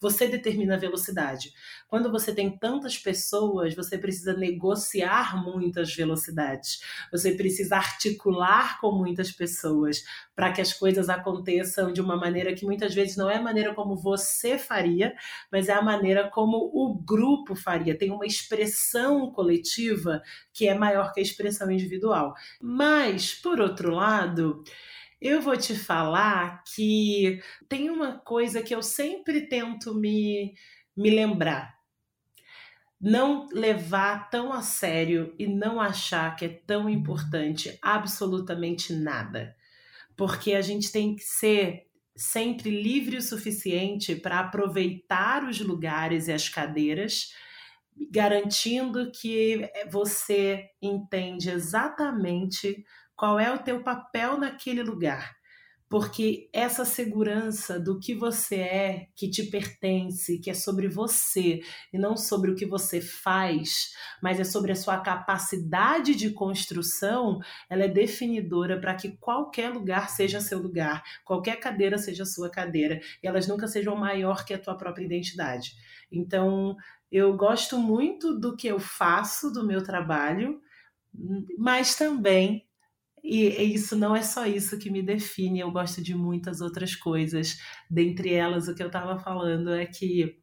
Você determina a velocidade. Quando você tem tantas pessoas, você precisa negociar muitas velocidades. Você precisa articular com muitas pessoas para que as coisas aconteçam de uma maneira que muitas vezes não é a maneira como você faria, mas é a maneira como o grupo faria. Tem uma expressão coletiva que é maior que a expressão individual. Mas, por outro lado, eu vou te falar que tem uma coisa que eu sempre tento me, me lembrar. Não levar tão a sério e não achar que é tão importante absolutamente nada. Porque a gente tem que ser sempre livre o suficiente para aproveitar os lugares e as cadeiras garantindo que você entende exatamente qual é o teu papel naquele lugar. Porque essa segurança do que você é, que te pertence, que é sobre você e não sobre o que você faz, mas é sobre a sua capacidade de construção, ela é definidora para que qualquer lugar seja seu lugar, qualquer cadeira seja sua cadeira, e elas nunca sejam maior que a tua própria identidade. Então, eu gosto muito do que eu faço, do meu trabalho, mas também, e isso não é só isso que me define, eu gosto de muitas outras coisas. Dentre elas, o que eu estava falando é que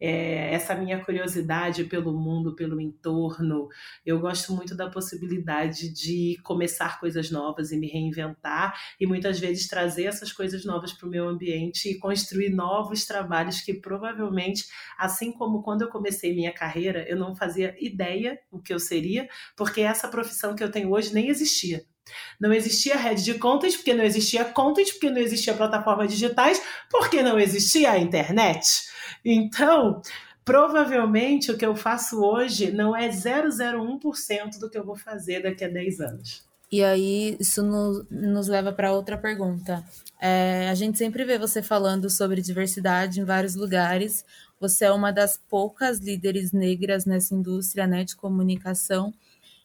é, essa minha curiosidade pelo mundo, pelo entorno. Eu gosto muito da possibilidade de começar coisas novas e me reinventar e muitas vezes trazer essas coisas novas para o meu ambiente e construir novos trabalhos que provavelmente, assim como quando eu comecei minha carreira, eu não fazia ideia o que eu seria, porque essa profissão que eu tenho hoje nem existia. Não existia rede de content, porque não existia content, porque não existia plataformas digitais, porque não existia a internet. Então, provavelmente o que eu faço hoje não é 001% do que eu vou fazer daqui a 10 anos. E aí, isso no, nos leva para outra pergunta. É, a gente sempre vê você falando sobre diversidade em vários lugares. Você é uma das poucas líderes negras nessa indústria né, de comunicação.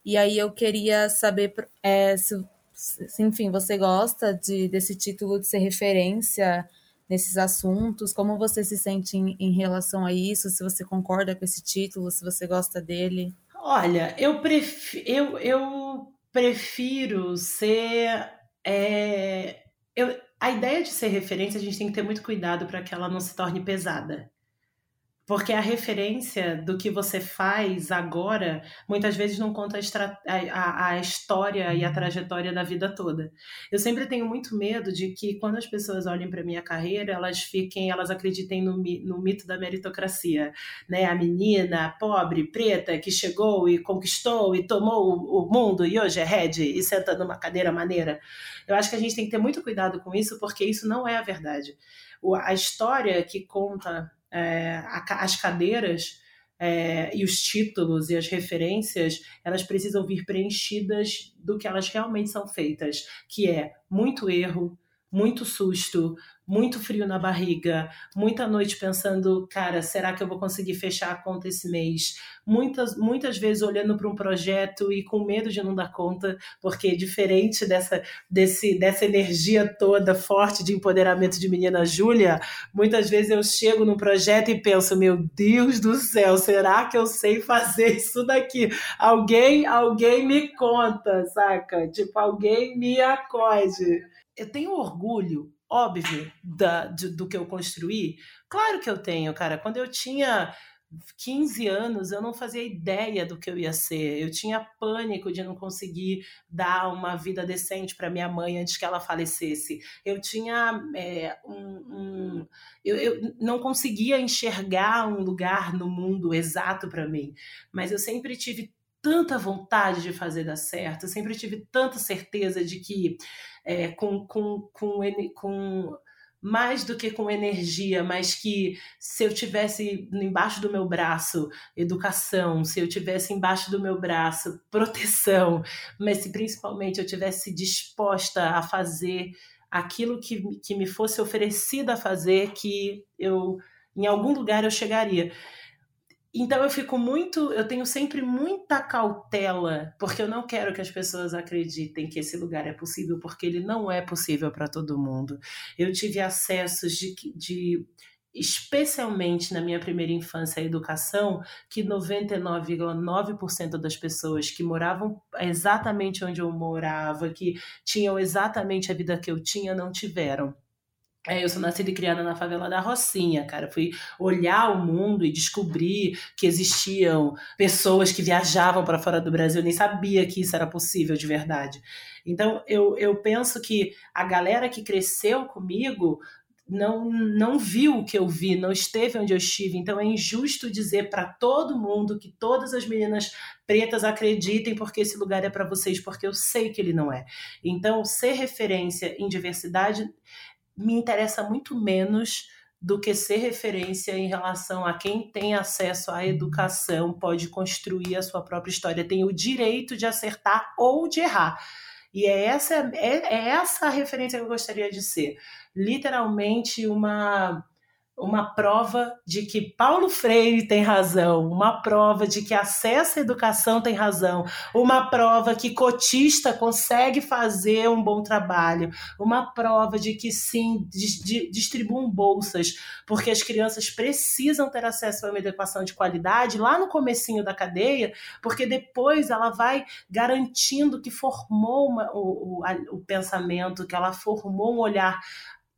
E aí eu queria saber é, se, se, enfim, você gosta de, desse título de ser referência nesses assuntos, como você se sente em, em relação a isso, se você concorda com esse título, se você gosta dele. Olha, eu, prefiro, eu, eu prefiro ser. É, eu, a ideia de ser referência, a gente tem que ter muito cuidado para que ela não se torne pesada. Porque a referência do que você faz agora muitas vezes não conta a, a, a, história e a trajetória da vida toda. Eu sempre tenho muito medo de que quando as pessoas olhem para minha carreira, elas fiquem, elas acreditem no, no mito da meritocracia, né? A menina pobre, preta, que chegou e conquistou e tomou o, o mundo e hoje é head e senta numa cadeira maneira. Eu acho que a gente tem que ter muito cuidado com isso, porque isso não é a verdade. A história que conta é, as cadeiras é, e os títulos e as referências, elas precisam vir preenchidas do que elas realmente são feitas, que é muito erro, muito susto, muito frio na barriga, muita noite pensando, cara, será que eu vou conseguir fechar a conta esse mês? Muitas, muitas vezes olhando para um projeto e com medo de não dar conta, porque diferente dessa, desse, dessa energia toda forte de empoderamento de menina Júlia, muitas vezes eu chego num projeto e penso, meu Deus do céu, será que eu sei fazer isso daqui? Alguém, alguém me conta, saca? Tipo, alguém me acorde. Eu tenho orgulho óbvio da, de, do que eu construí? Claro que eu tenho, cara. Quando eu tinha 15 anos, eu não fazia ideia do que eu ia ser. Eu tinha pânico de não conseguir dar uma vida decente para minha mãe antes que ela falecesse. Eu tinha é, um. um eu, eu, não conseguia enxergar um lugar no mundo exato para mim, mas eu sempre tive tanta vontade de fazer dar certo, eu sempre tive tanta certeza de que é, com, com, com, com mais do que com energia, mas que se eu tivesse embaixo do meu braço educação, se eu tivesse embaixo do meu braço proteção, mas se principalmente eu tivesse disposta a fazer aquilo que, que me fosse oferecido a fazer, que eu em algum lugar eu chegaria. Então eu fico muito, eu tenho sempre muita cautela, porque eu não quero que as pessoas acreditem que esse lugar é possível, porque ele não é possível para todo mundo. Eu tive acessos de, de especialmente na minha primeira infância, à educação, que 99,9% das pessoas que moravam exatamente onde eu morava, que tinham exatamente a vida que eu tinha, não tiveram. É, eu sou nascida e criada na favela da Rocinha, cara. Fui olhar o mundo e descobrir que existiam pessoas que viajavam para fora do Brasil. Eu nem sabia que isso era possível de verdade. Então, eu, eu penso que a galera que cresceu comigo não, não viu o que eu vi, não esteve onde eu estive. Então, é injusto dizer para todo mundo que todas as meninas pretas acreditem porque esse lugar é para vocês, porque eu sei que ele não é. Então, ser referência em diversidade me interessa muito menos do que ser referência em relação a quem tem acesso à educação, pode construir a sua própria história, tem o direito de acertar ou de errar. E é essa, é, é essa a referência que eu gostaria de ser. Literalmente uma uma prova de que Paulo Freire tem razão, uma prova de que acesso à educação tem razão, uma prova que cotista consegue fazer um bom trabalho, uma prova de que sim, distribuam bolsas, porque as crianças precisam ter acesso a uma educação de qualidade lá no comecinho da cadeia, porque depois ela vai garantindo que formou uma, o, o, o pensamento, que ela formou um olhar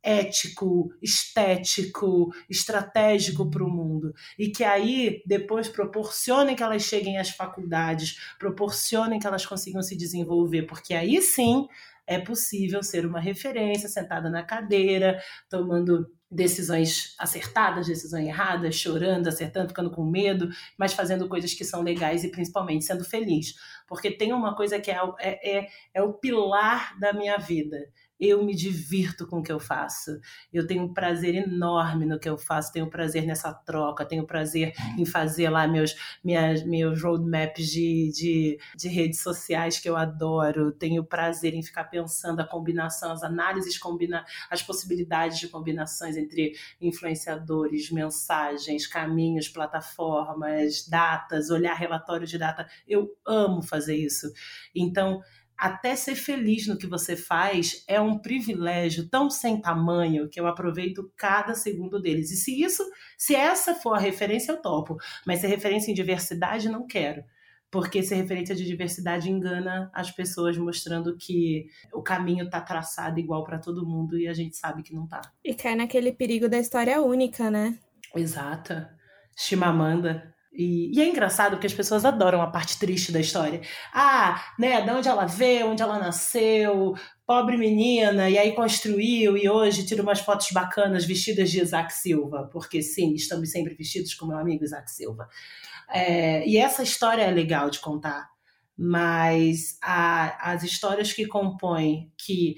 ético, estético, estratégico para o mundo. E que aí depois proporcionem que elas cheguem às faculdades, proporcionem que elas consigam se desenvolver, porque aí sim é possível ser uma referência sentada na cadeira, tomando decisões acertadas, decisões erradas, chorando, acertando, ficando com medo, mas fazendo coisas que são legais e principalmente sendo feliz. Porque tem uma coisa que é, é, é, é o pilar da minha vida eu me divirto com o que eu faço. Eu tenho um prazer enorme no que eu faço, tenho prazer nessa troca, tenho prazer em fazer lá meus, minhas, meus roadmaps de, de, de redes sociais que eu adoro, tenho prazer em ficar pensando a combinação, as análises, combina, as possibilidades de combinações entre influenciadores, mensagens, caminhos, plataformas, datas, olhar relatório de data. Eu amo fazer isso. Então, até ser feliz no que você faz é um privilégio tão sem tamanho que eu aproveito cada segundo deles. E se isso, se essa for a referência, eu topo. Mas se referência em diversidade, não quero. Porque ser referência de diversidade engana as pessoas, mostrando que o caminho está traçado igual para todo mundo e a gente sabe que não tá. E cai naquele perigo da história única, né? Exata. Chimamanda e, e, é engraçado porque as pessoas adoram a parte triste da história. Ah, né, de onde ela veio, onde ela nasceu, pobre menina, e aí construiu, e hoje tira umas fotos bacanas vestidas de Isaac Silva, porque sim, estamos sempre vestidos com meu amigo Isaac Silva. É, e essa história é legal de contar, mas a, as histórias que compõem que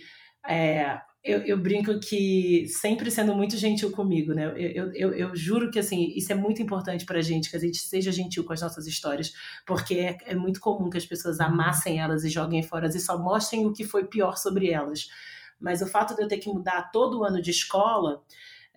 é, eu, eu, brinco que sempre sendo muito gentil comigo, né? Eu, eu, eu juro que assim isso é muito importante para gente, que a gente seja gentil com as nossas histórias, porque é, é, muito comum que as pessoas amassem elas e joguem fora e só mostrem o que foi pior sobre elas. Mas o fato de eu ter que mudar todo ano de escola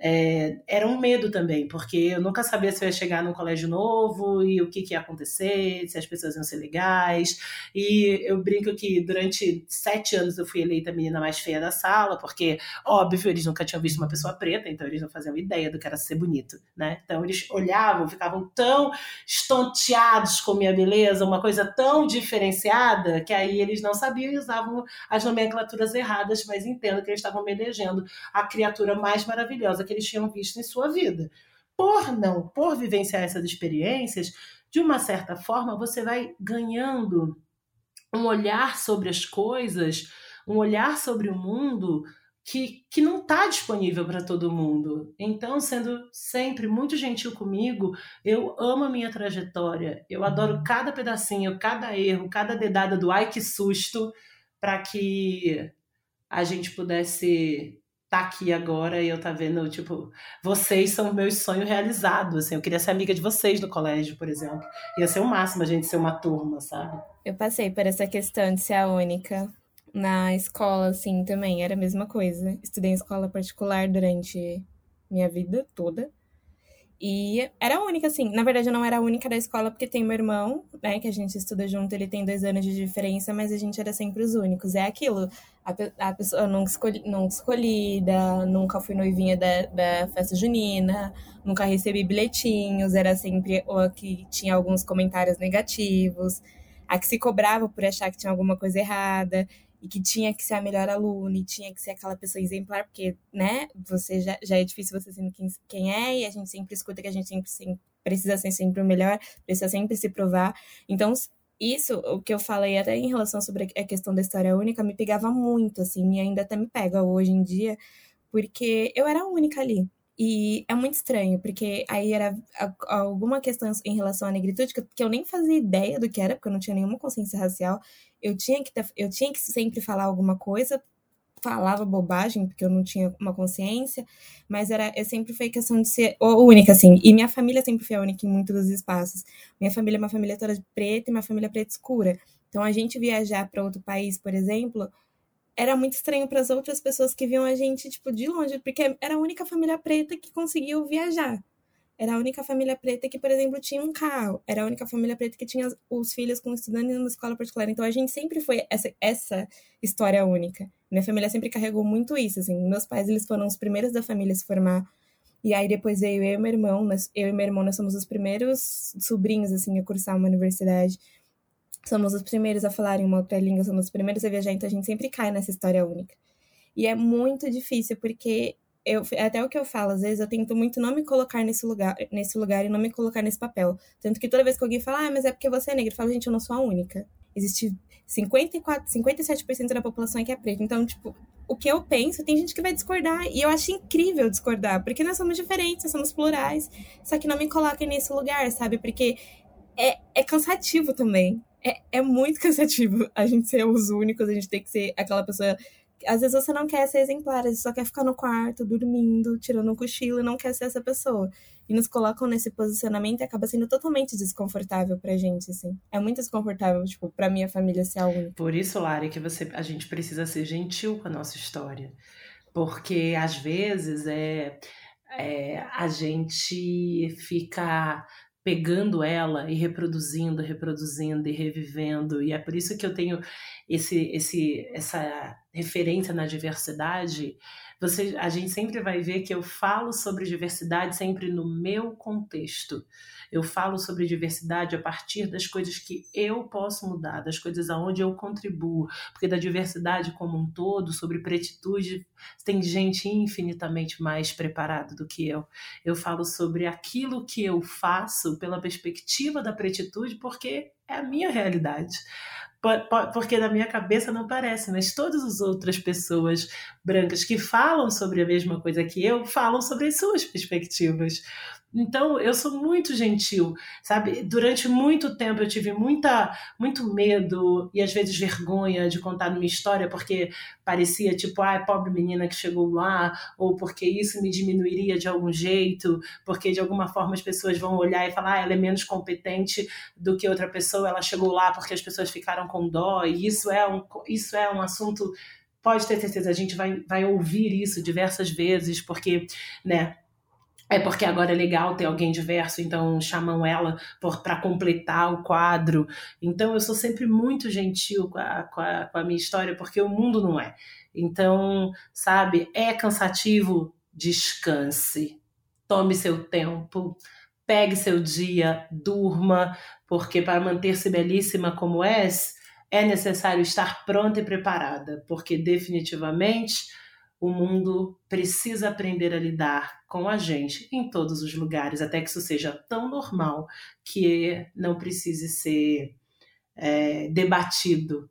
é, era um medo também, porque eu nunca sabia se eu ia chegar num colégio novo e o que, que ia acontecer, se as pessoas iam ser legais. E eu brinco que durante sete anos eu fui eleita a menina mais feia da sala, porque, óbvio, eles nunca tinham visto uma pessoa preta, então eles não faziam ideia do que era ser bonito, né? Então eles olhavam, ficavam tão estonteados com minha beleza, uma coisa tão diferenciada, que aí eles não sabiam e usavam as nomenclaturas erradas, mas entendo que eles estavam me elegendo a criatura mais maravilhosa que eles tinham visto em sua vida. Por não, por vivenciar essas experiências, de uma certa forma, você vai ganhando um olhar sobre as coisas, um olhar sobre o mundo que, que não está disponível para todo mundo. Então, sendo sempre muito gentil comigo, eu amo a minha trajetória, eu adoro cada pedacinho, cada erro, cada dedada do ai que susto, para que a gente pudesse tá aqui agora e eu tá vendo, tipo, vocês são o meu sonho realizado, assim, eu queria ser amiga de vocês no colégio, por exemplo. Ia ser o máximo a gente ser uma turma, sabe? Eu passei por essa questão de ser a única na escola, assim, também, era a mesma coisa. Estudei em escola particular durante minha vida toda. E era a única, assim. Na verdade, eu não era a única da escola, porque tem meu irmão, né, que a gente estuda junto, ele tem dois anos de diferença, mas a gente era sempre os únicos. É aquilo, a, a pessoa nunca, escolhi, nunca escolhida, nunca fui noivinha da, da festa junina, nunca recebi bilhetinhos, era sempre a que tinha alguns comentários negativos, a que se cobrava por achar que tinha alguma coisa errada e que tinha que ser a melhor aluna e tinha que ser aquela pessoa exemplar, porque, né, você já, já é difícil você sendo quem, quem é, e a gente sempre escuta que a gente sempre, sempre precisa ser sempre o melhor, precisa sempre se provar. Então, isso, o que eu falei até em relação sobre a questão da história única, me pegava muito, assim, e ainda até me pega hoje em dia, porque eu era a única ali. E é muito estranho, porque aí era alguma questão em relação à negritude que eu nem fazia ideia do que era, porque eu não tinha nenhuma consciência racial. Eu tinha que, eu tinha que sempre falar alguma coisa, falava bobagem, porque eu não tinha uma consciência, mas era eu sempre foi questão de ser única, assim. E minha família sempre foi a única em muitos dos espaços. Minha família é uma família toda preta e uma família preta escura. Então, a gente viajar para outro país, por exemplo, era muito estranho para as outras pessoas que viam a gente, tipo, de longe, porque era a única família preta que conseguiu viajar. Era a única família preta que, por exemplo, tinha um carro. Era a única família preta que tinha os filhos com estudantes numa escola particular. Então a gente sempre foi essa, essa história única. Minha família sempre carregou muito isso, assim. Meus pais, eles foram os primeiros da família a se formar. E aí depois veio eu e meu irmão. Nós, eu e meu irmão, nós somos os primeiros sobrinhos, assim, a cursar uma universidade somos os primeiros a falar em uma outra língua, somos os primeiros a viajar, então a gente sempre cai nessa história única. E é muito difícil, porque eu, até o que eu falo, às vezes eu tento muito não me colocar nesse lugar, nesse lugar e não me colocar nesse papel. Tanto que toda vez que alguém fala, ah, mas é porque você é negra, eu falo, gente, eu não sou a única. Existe 54, 57% da população que é preta. Então, tipo, o que eu penso, tem gente que vai discordar. E eu acho incrível discordar, porque nós somos diferentes, nós somos plurais. Só que não me coloquem nesse lugar, sabe? Porque é, é cansativo também. É, é muito [LAUGHS] cansativo a gente ser os únicos, a gente tem que ser aquela pessoa às vezes você não quer ser exemplar, você só quer ficar no quarto, dormindo, tirando um cochilo e não quer ser essa pessoa. E nos colocam nesse posicionamento e acaba sendo totalmente desconfortável pra gente, assim. É muito desconfortável, tipo, pra minha família ser a única. Por isso, Lari, que você, a gente precisa ser gentil com a nossa história. Porque, às vezes, é, é a gente fica pegando ela e reproduzindo, reproduzindo e revivendo. E é por isso que eu tenho esse, esse, essa referência na diversidade. Você, a gente sempre vai ver que eu falo sobre diversidade sempre no meu contexto. Eu falo sobre diversidade a partir das coisas que eu posso mudar, das coisas aonde eu contribuo, porque da diversidade como um todo, sobre pretitude, tem gente infinitamente mais preparada do que eu. Eu falo sobre aquilo que eu faço pela perspectiva da pretitude, porque é a minha realidade porque na minha cabeça não parece, mas todas as outras pessoas brancas que falam sobre a mesma coisa que eu falam sobre as suas perspectivas. Então, eu sou muito gentil, sabe? Durante muito tempo eu tive muita, muito medo e às vezes vergonha de contar minha história, porque parecia tipo, ah, pobre menina que chegou lá, ou porque isso me diminuiria de algum jeito, porque de alguma forma as pessoas vão olhar e falar, ah, ela é menos competente do que outra pessoa, ela chegou lá porque as pessoas ficaram com dó, e isso é um, isso é um assunto pode ter certeza, a gente vai, vai ouvir isso diversas vezes, porque, né, é porque agora é legal ter alguém diverso, então chamam ela para completar o quadro. Então eu sou sempre muito gentil com a, com, a, com a minha história, porque o mundo não é. Então, sabe, é cansativo, descanse, tome seu tempo, pegue seu dia, durma, porque para manter-se belíssima como és, é necessário estar pronta e preparada, porque definitivamente o mundo precisa aprender a lidar com a gente em todos os lugares, até que isso seja tão normal que não precise ser é, debatido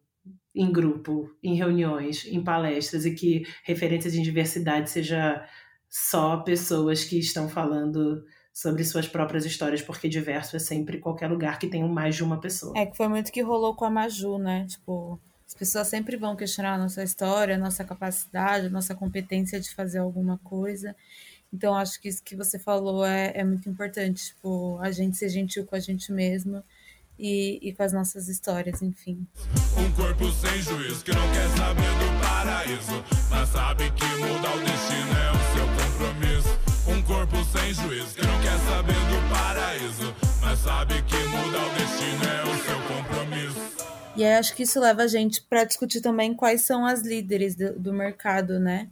em grupo, em reuniões, em palestras, e que referências de diversidade seja só pessoas que estão falando sobre suas próprias histórias, porque diverso é sempre qualquer lugar que tenha mais de uma pessoa. É que foi muito que rolou com a Maju, né? Tipo, as pessoas sempre vão questionar a nossa história, a nossa capacidade, a nossa competência de fazer alguma coisa. Então, acho que isso que você falou é, é muito importante, tipo, a gente ser gentil com a gente mesmo e, e com as nossas histórias, enfim. Um corpo sem juízo que não quer saber do paraíso, mas sabe que mudar o destino é o seu compromisso. Um corpo sem juízo que não quer saber do paraíso, mas sabe que mudar o destino é o seu compromisso. E aí acho que isso leva a gente para discutir também quais são as líderes do, do mercado, né?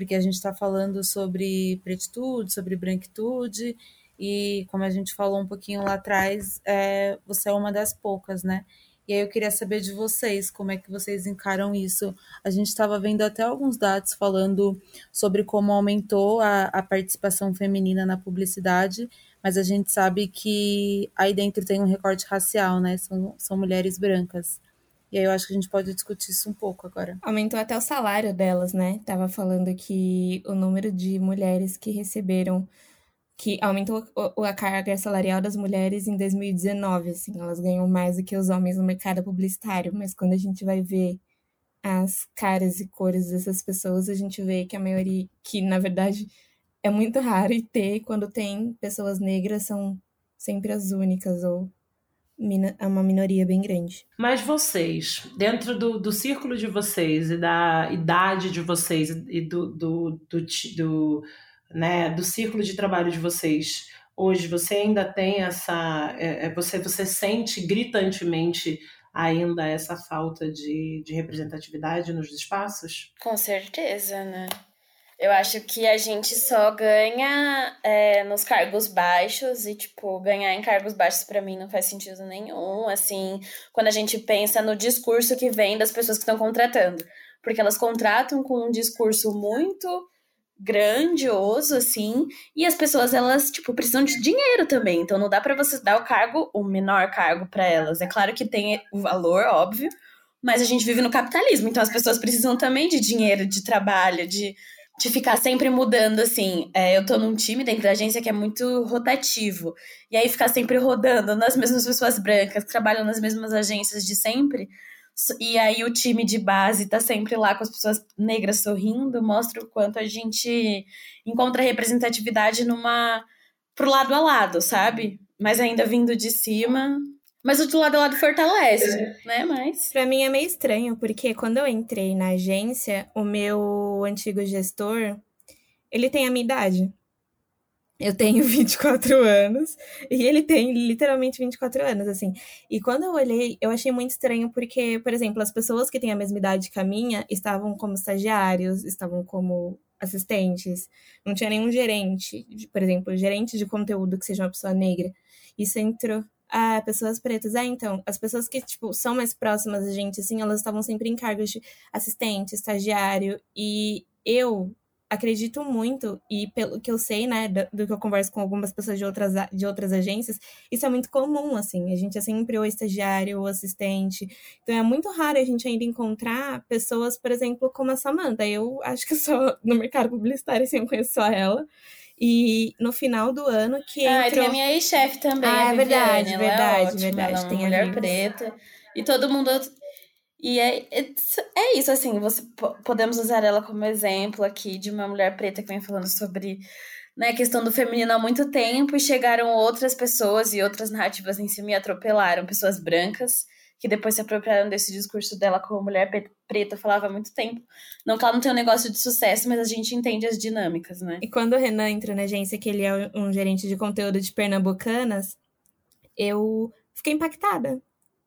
Porque a gente está falando sobre pretitude, sobre branquitude, e como a gente falou um pouquinho lá atrás, é, você é uma das poucas, né? E aí eu queria saber de vocês, como é que vocês encaram isso. A gente estava vendo até alguns dados falando sobre como aumentou a, a participação feminina na publicidade, mas a gente sabe que aí dentro tem um recorte racial, né? São, são mulheres brancas. E aí eu acho que a gente pode discutir isso um pouco agora. Aumentou até o salário delas, né? Tava falando que o número de mulheres que receberam que aumentou a carga salarial das mulheres em 2019, assim, elas ganham mais do que os homens no mercado publicitário, mas quando a gente vai ver as caras e cores dessas pessoas, a gente vê que a maioria, que na verdade é muito raro e ter quando tem pessoas negras são sempre as únicas ou é uma minoria bem grande. Mas vocês, dentro do, do círculo de vocês e da idade de vocês e do, do, do, do, né, do círculo de trabalho de vocês, hoje você ainda tem essa. É, é você, você sente gritantemente ainda essa falta de, de representatividade nos espaços? Com certeza, né? Eu acho que a gente só ganha é, nos cargos baixos e, tipo, ganhar em cargos baixos para mim não faz sentido nenhum, assim, quando a gente pensa no discurso que vem das pessoas que estão contratando. Porque elas contratam com um discurso muito grandioso, assim, e as pessoas, elas, tipo, precisam de dinheiro também. Então não dá para você dar o cargo, o menor cargo para elas. É claro que tem o valor, óbvio, mas a gente vive no capitalismo, então as pessoas precisam também de dinheiro, de trabalho, de, de ficar sempre mudando, assim. É, eu tô num time dentro da agência que é muito rotativo. E aí ficar sempre rodando nas mesmas pessoas brancas, que trabalham nas mesmas agências de sempre. E aí o time de base tá sempre lá com as pessoas negras sorrindo, mostra o quanto a gente encontra representatividade numa pro lado a lado, sabe? Mas ainda vindo de cima, mas o do lado a lado fortalece, é. né? Mas. Pra mim é meio estranho, porque quando eu entrei na agência, o meu antigo gestor, ele tem a minha idade. Eu tenho [LAUGHS] 24 anos e ele tem literalmente 24 anos, assim. E quando eu olhei, eu achei muito estranho porque, por exemplo, as pessoas que têm a mesma idade que a minha estavam como estagiários, estavam como assistentes, não tinha nenhum gerente, por exemplo, gerente de conteúdo que seja uma pessoa negra. Isso entrou ah, pessoas pretas. Ah, então, as pessoas que, tipo, são mais próximas da gente, assim, elas estavam sempre em cargos de assistente, estagiário, e eu acredito muito, e pelo que eu sei, né, do, do, que eu converso com algumas pessoas de outras, de outras agências, isso é muito comum, assim, a gente é sempre o estagiário, o assistente, então é muito raro a gente ainda encontrar pessoas, por exemplo, como a Samantha, eu acho que sou no mercado publicitário, assim, eu conheço só ela, e no final do ano que ah, entrou... tem a minha ex-chefe também, ah, é verdade, Viviane, verdade, é ótima, verdade. Ela é uma mulher preta. E todo mundo... E é, é isso, assim, você podemos usar ela como exemplo aqui de uma mulher preta que vem falando sobre né, a questão do feminino há muito tempo e chegaram outras pessoas e outras narrativas em cima e atropelaram pessoas brancas que depois se apropriaram desse discurso dela como mulher preta, falava há muito tempo. Não que ela não tenha um negócio de sucesso, mas a gente entende as dinâmicas, né? E quando o Renan entra na agência, que ele é um gerente de conteúdo de Pernambucanas, eu fiquei impactada.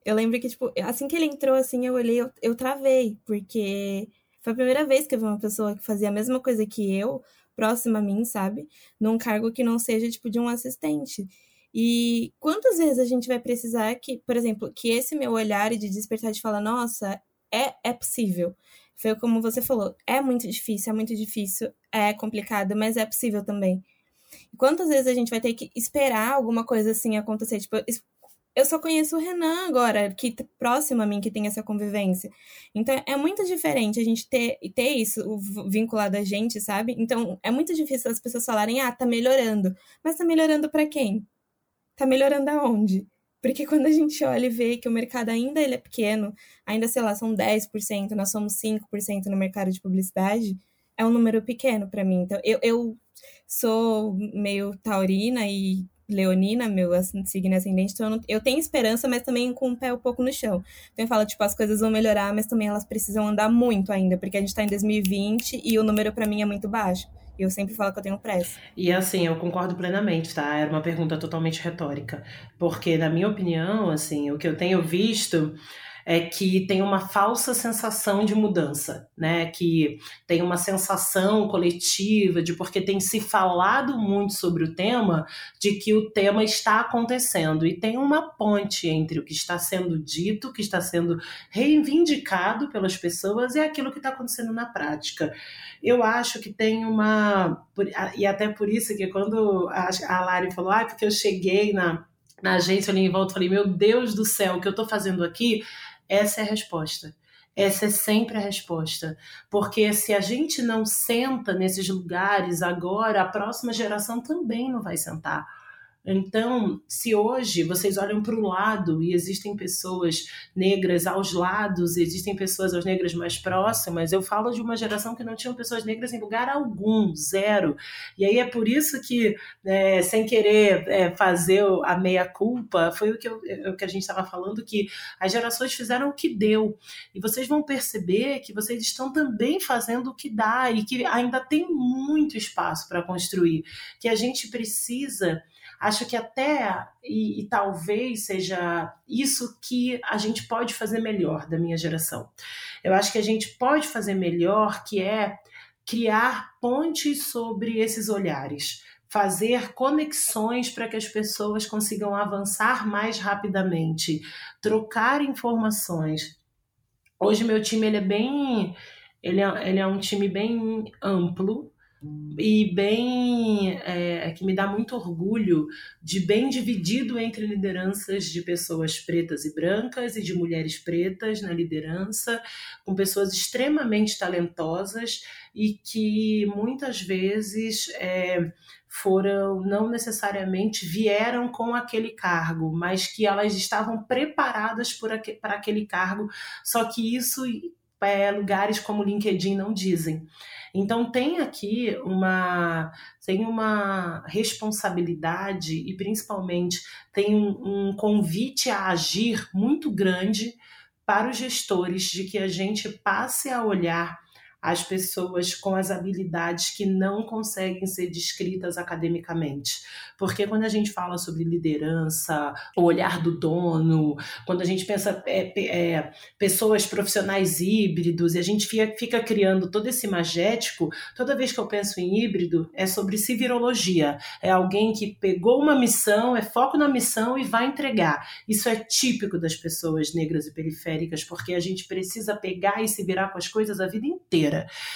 Eu lembro que, tipo, assim que ele entrou, assim, eu olhei, eu, eu travei, porque foi a primeira vez que eu vi uma pessoa que fazia a mesma coisa que eu, próxima a mim, sabe? Num cargo que não seja, tipo, de um assistente. E quantas vezes a gente vai precisar que, por exemplo, que esse meu olhar de despertar de falar, nossa, é, é possível. Foi como você falou, é muito difícil, é muito difícil, é complicado, mas é possível também. Quantas vezes a gente vai ter que esperar alguma coisa assim acontecer? Tipo, eu só conheço o Renan agora, que próximo a mim, que tem essa convivência. Então, é muito diferente a gente ter, ter isso vinculado a gente, sabe? Então, é muito difícil as pessoas falarem, ah, tá melhorando. Mas tá melhorando para quem? Tá melhorando aonde? Porque quando a gente olha e vê que o mercado ainda ele é pequeno, ainda, sei lá, são 10%, nós somos 5% no mercado de publicidade, é um número pequeno para mim. Então, eu, eu sou meio taurina e leonina, meu signo ascendente, então eu, não, eu, tenho esperança, mas também com o pé um pouco no chão. Então eu falo, tipo, as coisas vão melhorar, mas também elas precisam andar muito ainda, porque a gente tá em 2020 e o número para mim é muito baixo. Eu sempre falo que eu tenho pressa. E assim, eu concordo plenamente, tá? Era uma pergunta totalmente retórica. Porque, na minha opinião, assim, o que eu tenho visto é que tem uma falsa sensação de mudança, né? Que tem uma sensação coletiva de porque tem se falado muito sobre o tema, de que o tema está acontecendo e tem uma ponte entre o que está sendo dito, que está sendo reivindicado pelas pessoas e aquilo que está acontecendo na prática. Eu acho que tem uma e até por isso que quando a Lari falou, ah, porque eu cheguei na na agência ali em volta, falei, meu Deus do céu, o que eu estou fazendo aqui essa é a resposta. Essa é sempre a resposta. Porque se a gente não senta nesses lugares agora, a próxima geração também não vai sentar. Então, se hoje vocês olham para o lado e existem pessoas negras aos lados, existem pessoas aos negras mais próximas, eu falo de uma geração que não tinha pessoas negras em lugar algum, zero. E aí é por isso que, é, sem querer é, fazer a meia-culpa, foi o que, eu, é, o que a gente estava falando, que as gerações fizeram o que deu. E vocês vão perceber que vocês estão também fazendo o que dá e que ainda tem muito espaço para construir, que a gente precisa Acho que até, e, e, talvez seja isso que a gente pode fazer melhor da minha geração. Eu acho que a gente pode fazer melhor, que é criar pontes sobre esses olhares, fazer conexões para que as pessoas consigam avançar mais rapidamente, trocar informações. Hoje meu time ele é bem, ele é, ele é um time bem amplo, e bem é, que me dá muito orgulho de bem dividido entre lideranças de pessoas pretas e brancas e de mulheres pretas na liderança, com pessoas extremamente talentosas e que muitas vezes é, foram não necessariamente vieram com aquele cargo, mas que elas estavam preparadas para aquele cargo, só que isso é, lugares como LinkedIn não dizem. Então tem aqui uma tem uma responsabilidade e principalmente tem um, um convite a agir muito grande para os gestores de que a gente passe a olhar as pessoas com as habilidades que não conseguem ser descritas academicamente. Porque quando a gente fala sobre liderança, o olhar do dono, quando a gente pensa é, é, pessoas profissionais híbridos, e a gente fica, fica criando todo esse magético, toda vez que eu penso em híbrido, é sobre civirologia. É alguém que pegou uma missão, é foco na missão e vai entregar. Isso é típico das pessoas negras e periféricas, porque a gente precisa pegar e se virar com as coisas a vida inteira.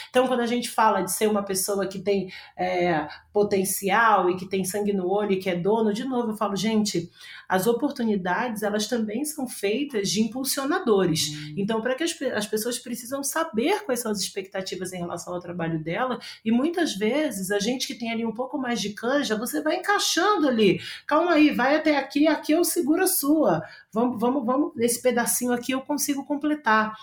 Então, quando a gente fala de ser uma pessoa que tem é, potencial e que tem sangue no olho e que é dono, de novo, eu falo, gente, as oportunidades, elas também são feitas de impulsionadores. Uhum. Então, para que as, as pessoas precisam saber quais são as expectativas em relação ao trabalho dela, e muitas vezes a gente que tem ali um pouco mais de canja, você vai encaixando ali. Calma aí, vai até aqui, aqui eu seguro a sua. Vamos, vamos, vamos, esse pedacinho aqui eu consigo completar.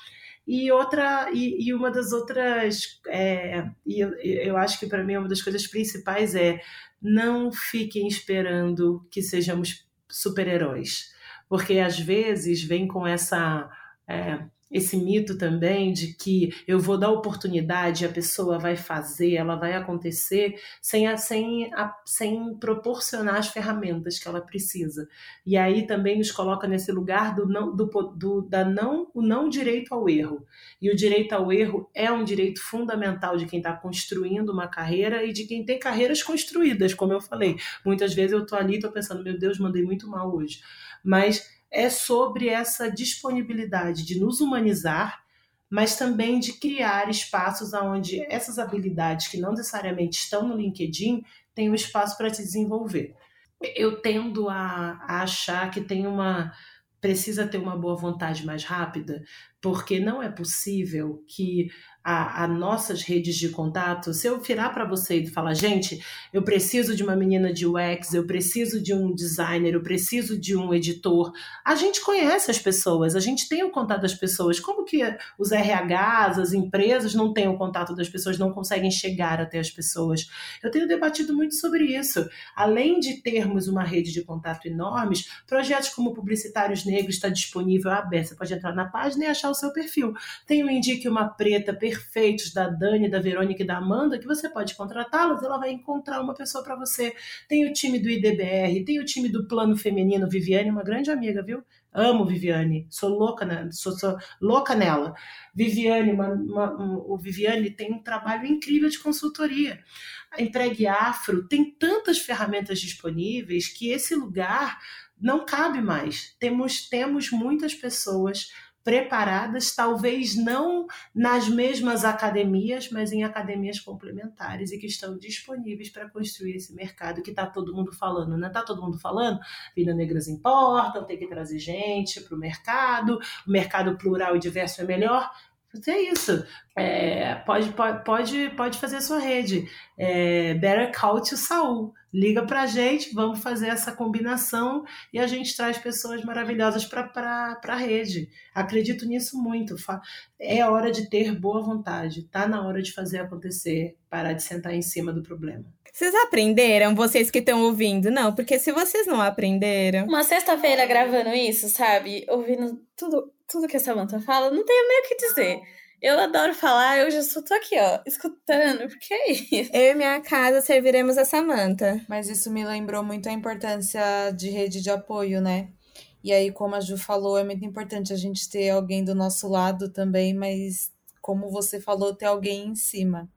E outra, e, e uma das outras, é, e eu, eu acho que para mim uma das coisas principais é não fiquem esperando que sejamos super-heróis, porque às vezes vem com essa é, esse mito também de que eu vou dar oportunidade, a pessoa vai fazer, ela vai acontecer, sem, a, sem, a, sem proporcionar as ferramentas que ela precisa. E aí também nos coloca nesse lugar do não, do, do, da não, o não direito ao erro. E o direito ao erro é um direito fundamental de quem está construindo uma carreira e de quem tem carreiras construídas, como eu falei. Muitas vezes eu estou ali estou pensando, meu Deus, mandei muito mal hoje. Mas é sobre essa disponibilidade de nos humanizar, mas também de criar espaços onde essas habilidades que não necessariamente estão no LinkedIn têm um espaço para se desenvolver. Eu tendo a, a achar que tem uma precisa ter uma boa vontade mais rápida, porque não é possível que a, a, nossas redes de contato, se eu virar para você e falar, gente, eu preciso de uma menina de UX, eu preciso de um designer, eu preciso de um editor, a gente conhece as pessoas, a gente tem o contato das pessoas. Como que os RHs, as empresas não têm o contato das pessoas, não conseguem chegar até as pessoas? Eu tenho debatido muito sobre isso. Além de termos uma rede de contato enormes, projetos como Publicitários Negros está disponível aberto. Você pode entrar na página e achar o seu perfil. Tem o Indique uma Preta, perfeitos da Dani, da Verônica e da Amanda, que você pode contratá-las, ela vai encontrar uma pessoa para você. Tem o time do IDBR, tem o time do Plano Feminino, Viviane, uma grande amiga, viu? Amo Viviane, sou louca, né? sou, sou louca nela. Viviane, uma, uma, um, o Viviane tem um trabalho incrível de consultoria. A Empregue Afro tem tantas ferramentas disponíveis que esse lugar não cabe mais. Temos, temos muitas pessoas preparadas, talvez não nas mesmas academias, mas em academias complementares e que estão disponíveis para construir esse mercado que está todo mundo falando, né? Está todo mundo falando, Vidas Negras importam, tem que trazer gente para o mercado, o mercado plural e diverso é melhor. É isso. É, pode, pode, pode fazer a sua rede. É, better call to Saul. Liga pra gente, vamos fazer essa combinação e a gente traz pessoas maravilhosas para a rede. Acredito nisso muito. É hora de ter boa vontade. Tá na hora de fazer acontecer. Parar de sentar em cima do problema. Vocês aprenderam, vocês que estão ouvindo? Não, porque se vocês não aprenderam. Uma sexta-feira gravando isso, sabe? Ouvindo tudo, tudo que a Samantha fala, não tenho nem o que dizer. Eu adoro falar, eu já só tô aqui, ó, escutando, porque é isso. Eu e minha casa serviremos a Samanta. Mas isso me lembrou muito a importância de rede de apoio, né? E aí, como a Ju falou, é muito importante a gente ter alguém do nosso lado também, mas como você falou, ter alguém em cima.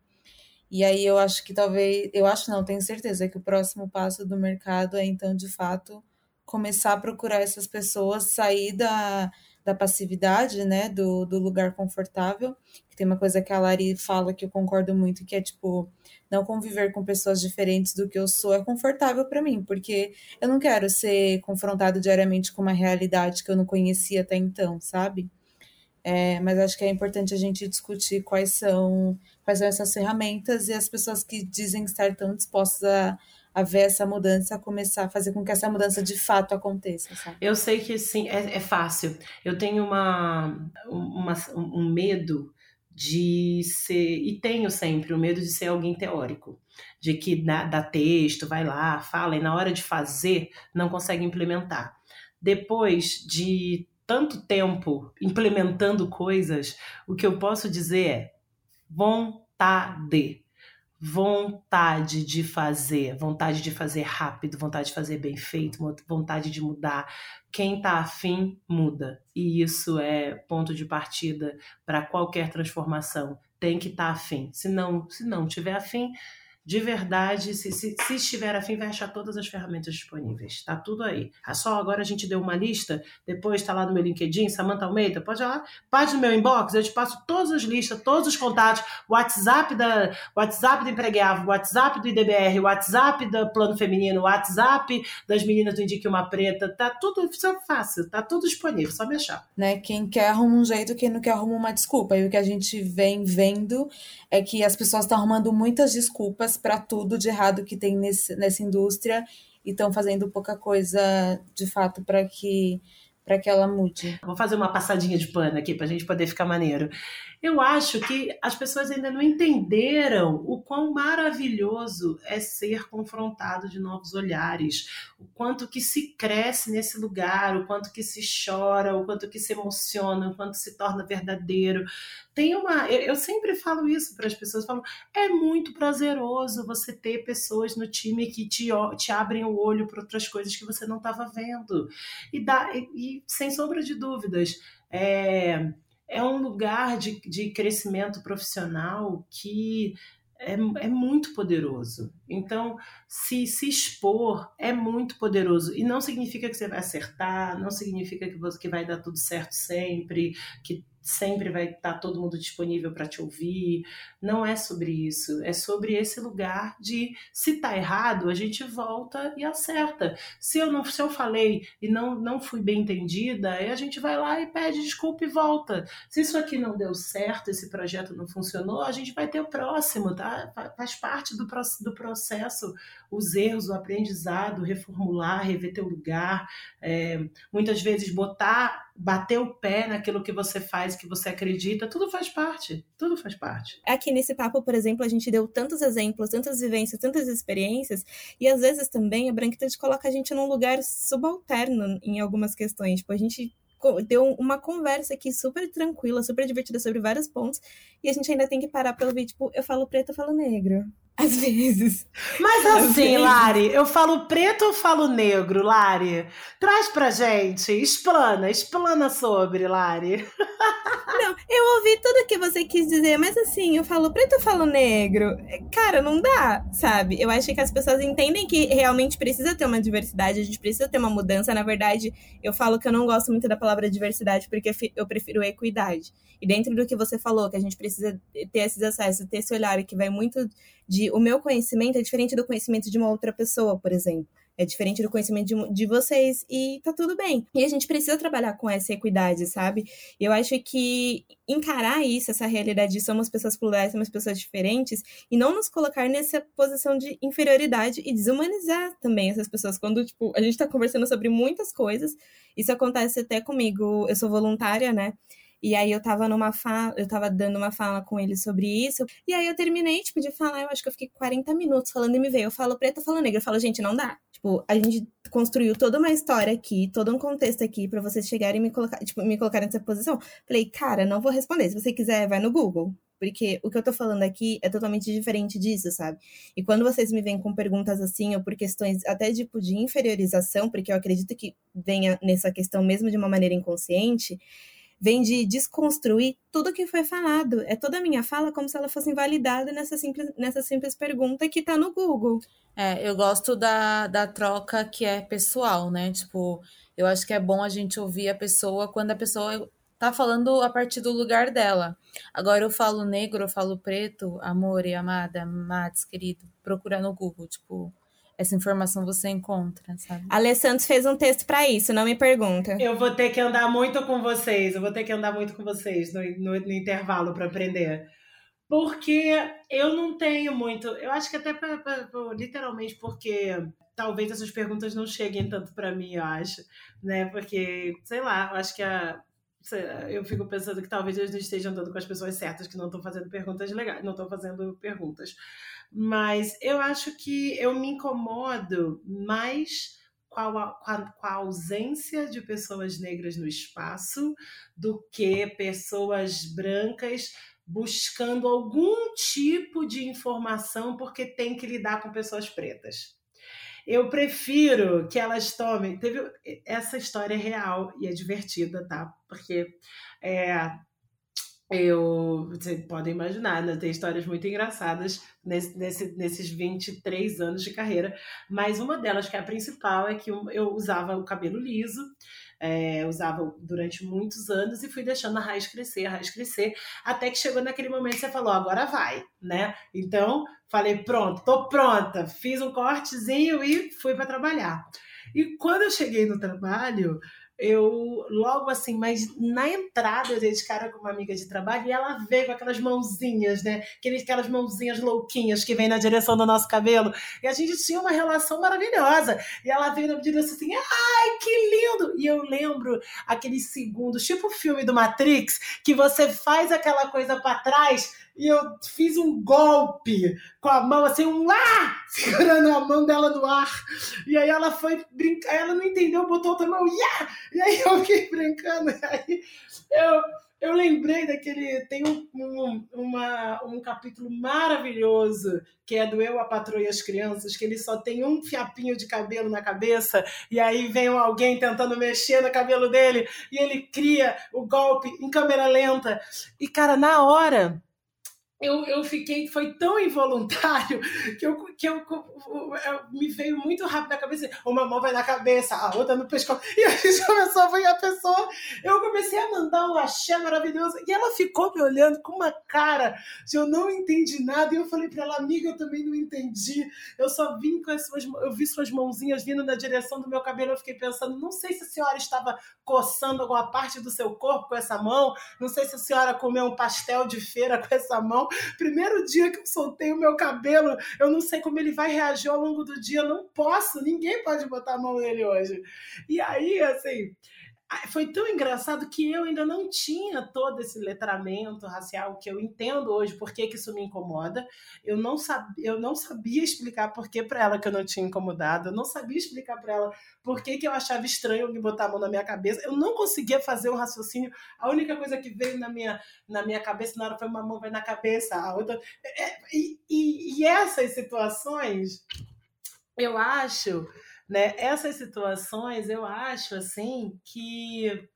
E aí eu acho que talvez, eu acho não, tenho certeza que o próximo passo do mercado é então, de fato, começar a procurar essas pessoas, sair da da passividade, né, do, do lugar confortável. Tem uma coisa que a Lari fala que eu concordo muito, que é tipo, não conviver com pessoas diferentes do que eu sou é confortável para mim, porque eu não quero ser confrontado diariamente com uma realidade que eu não conhecia até então, sabe? É, mas acho que é importante a gente discutir quais são, quais são essas ferramentas e as pessoas que dizem estar tão dispostas a, a ver essa mudança, a começar a fazer com que essa mudança de fato aconteça. Sabe? Eu sei que sim, é, é fácil. Eu tenho uma, uma, um medo de ser, e tenho sempre o medo de ser alguém teórico, de que dá, dá texto, vai lá, fala, e na hora de fazer não consegue implementar. Depois de tanto tempo implementando coisas, o que eu posso dizer é vontade. Vontade de fazer, vontade de fazer rápido, vontade de fazer bem feito, vontade de mudar. Quem tá afim, muda. E isso é ponto de partida para qualquer transformação. Tem que estar tá afim. Se não, se não tiver afim, de verdade, se, se, se estiver afim, vai achar todas as ferramentas disponíveis. Tá tudo aí. Ah, só agora a gente deu uma lista, depois está lá no meu LinkedIn, Samanta Almeida, pode ir lá, parte no meu inbox, eu te passo todas as listas, todos os contatos, WhatsApp da WhatsApp do Empregável, WhatsApp do IDBR, WhatsApp do Plano Feminino, WhatsApp das meninas do Indique Uma Preta, tá tudo é fácil, tá tudo disponível, só me achar. Né? Quem quer arruma um jeito, quem não quer arruma uma desculpa. E o que a gente vem vendo é que as pessoas estão arrumando muitas desculpas para tudo de errado que tem nesse, nessa indústria e estão fazendo pouca coisa de fato para que para que ela mude. Vou fazer uma passadinha de pano aqui para a gente poder ficar maneiro. Eu acho que as pessoas ainda não entenderam o quão maravilhoso é ser confrontado de novos olhares, o quanto que se cresce nesse lugar, o quanto que se chora, o quanto que se emociona, o quanto se torna verdadeiro. Tem uma, eu, sempre falo isso para as pessoas, falo, é muito prazeroso você ter pessoas no time que te, te abrem o olho para outras coisas que você não estava vendo. E, dá, e, e sem sombra de dúvidas, é, é um lugar de, de crescimento profissional que é, é, muito poderoso. Então, se se expor é muito poderoso. E não significa que você vai acertar, não significa que, você, que vai dar tudo certo sempre, que sempre vai estar tá todo mundo disponível para te ouvir. Não é sobre isso. É sobre esse lugar de se tá errado, a gente volta e acerta. Se eu não, se eu falei e não não fui bem entendida, aí a gente vai lá e pede desculpa e volta. Se isso aqui não deu certo, esse projeto não funcionou, a gente vai ter o próximo, tá? Faz parte do, do processo os erros, o aprendizado, reformular, rever teu lugar, é, muitas vezes botar, bater o pé naquilo que você faz, que você acredita, tudo faz parte, tudo faz parte. Aqui nesse papo, por exemplo, a gente deu tantos exemplos, tantas vivências, tantas experiências, e às vezes também a branquitude coloca a gente num lugar subalterno em algumas questões, tipo, a gente deu uma conversa aqui super tranquila, super divertida sobre vários pontos, e a gente ainda tem que parar pra ouvir, tipo, eu falo preto, eu falo negro. [LAUGHS] Às vezes. Mas assim, vezes. Lari, eu falo preto ou falo negro, Lari? Traz pra gente, explana, explana sobre, Lari. [LAUGHS] Não, eu ouvi tudo que você quis dizer, mas assim, eu falo preto ou falo negro? Cara, não dá, sabe? Eu acho que as pessoas entendem que realmente precisa ter uma diversidade, a gente precisa ter uma mudança. Na verdade, eu falo que eu não gosto muito da palavra diversidade porque eu prefiro equidade. E dentro do que você falou, que a gente precisa ter esses acessos, ter esse olhar que vai muito de o meu conhecimento é diferente do conhecimento de uma outra pessoa, por exemplo. É diferente do conhecimento de, de vocês e tá tudo bem. E a gente precisa trabalhar com essa equidade, sabe? Eu acho que encarar isso, essa realidade de somos pessoas plurais, somos pessoas diferentes, e não nos colocar nessa posição de inferioridade e desumanizar também essas pessoas. Quando, tipo, a gente tá conversando sobre muitas coisas, isso acontece até comigo. Eu sou voluntária, né? E aí eu tava numa fala, eu tava dando uma fala com ele sobre isso. E aí eu terminei, tipo, de falar, eu acho que eu fiquei 40 minutos falando e me veio. Eu falo preto, eu falo negro. Eu falo, gente, não dá. Tipo, a gente construiu toda uma história aqui, todo um contexto aqui para vocês chegarem e me colocar, tipo, me colocar nessa posição. Falei, cara, não vou responder. Se você quiser, vai no Google. Porque o que eu tô falando aqui é totalmente diferente disso, sabe? E quando vocês me vêm com perguntas assim, ou por questões até tipo de inferiorização, porque eu acredito que venha nessa questão mesmo de uma maneira inconsciente, vem de desconstruir tudo que foi falado. É toda a minha fala como se ela fosse invalidada nessa simples, nessa simples pergunta que tá no Google. É, eu gosto da, da troca que é pessoal, né? Tipo, eu acho que é bom a gente ouvir a pessoa quando a pessoa tá falando a partir do lugar dela. Agora eu falo negro, eu falo preto, amor e amada, mates, querido, procura no Google, tipo, essa informação você encontra, sabe? A Santos fez um texto para isso, não me pergunta. Eu vou ter que andar muito com vocês, eu vou ter que andar muito com vocês no, no, no intervalo para aprender. Porque eu não tenho muito. Eu acho que até pra, pra, pra, literalmente porque talvez essas perguntas não cheguem tanto para mim, eu acho, né? Porque, sei lá, eu acho que a, eu fico pensando que talvez eles não estejam andando com as pessoas certas que não estão fazendo perguntas legais, não estão fazendo perguntas. Mas eu acho que eu me incomodo mais com a, com, a, com a, ausência de pessoas negras no espaço do que pessoas brancas buscando algum tipo de informação porque tem que lidar com pessoas pretas. Eu prefiro que elas tomem. Teve essa história é real e é divertida, tá? Porque é, eu, vocês podem imaginar, né? tem histórias muito engraçadas nesse, nesse, nesses 23 anos de carreira, mas uma delas, que é a principal, é que eu, usava o cabelo liso, é, usava durante muitos anos e fui deixando a raiz crescer, a raiz crescer, até que chegou naquele momento que você falou, agora vai, né? Então, falei, pronto, tô pronta, fiz um cortezinho e fui para trabalhar. E quando eu cheguei no trabalho, eu logo assim, mas na entrada eu dei de cara com uma amiga de trabalho e ela veio com aquelas mãozinhas, né? Aquelas mãozinhas louquinhas que vem na direção do nosso cabelo. E a gente tinha uma relação maravilhosa. E ela veio na direção assim: ai, que lindo! E eu lembro aqueles segundos, tipo o filme do Matrix, que você faz aquela coisa para trás e eu fiz um golpe com a mão, assim, um ah! [LAUGHS] Segurando a mão dela no ar. E aí ela foi brincar, ela não entendeu, botou outra mão, yeah! E aí eu fiquei brincando, [LAUGHS] e aí eu, eu lembrei daquele. Tem um, um, uma, um capítulo maravilhoso que é do Eu, a Patroa e as Crianças, que ele só tem um fiapinho de cabelo na cabeça, e aí vem alguém tentando mexer no cabelo dele, e ele cria o golpe em câmera lenta. E, cara, na hora eu, eu fiquei, foi tão involuntário [LAUGHS] que, eu, que eu, eu, me veio muito rápido na cabeça. Uma mão vai na cabeça, a outra no pescoço. [LAUGHS] E a gente começou a ver a pessoa. Eu comecei a mandar um axé maravilhoso. E ela ficou me olhando com uma cara de eu não entendi nada. E eu falei para ela, amiga, eu também não entendi. Eu só vim com as suas eu vi suas mãozinhas vindo na direção do meu cabelo. Eu fiquei pensando, não sei se a senhora estava coçando alguma parte do seu corpo com essa mão. Não sei se a senhora comeu um pastel de feira com essa mão. Primeiro dia que eu soltei o meu cabelo, eu não sei como ele vai reagir ao longo do dia. Não posso, ninguém pode botar a mão nele hoje. E aí, assim, foi tão engraçado que eu ainda não tinha todo esse letramento racial que eu entendo hoje por que, isso me incomoda. Eu não, sabia, eu não sabia explicar por que para ela que eu não tinha incomodado. Eu não sabia explicar para ela por que, que eu achava estranho me botar a mão na minha cabeça. Eu não conseguia fazer um raciocínio. A única coisa que veio na minha, na minha cabeça na hora foi uma mão vai na cabeça, a outra. É, e, e, e essas situações, eu acho né? Essas situações, eu acho assim que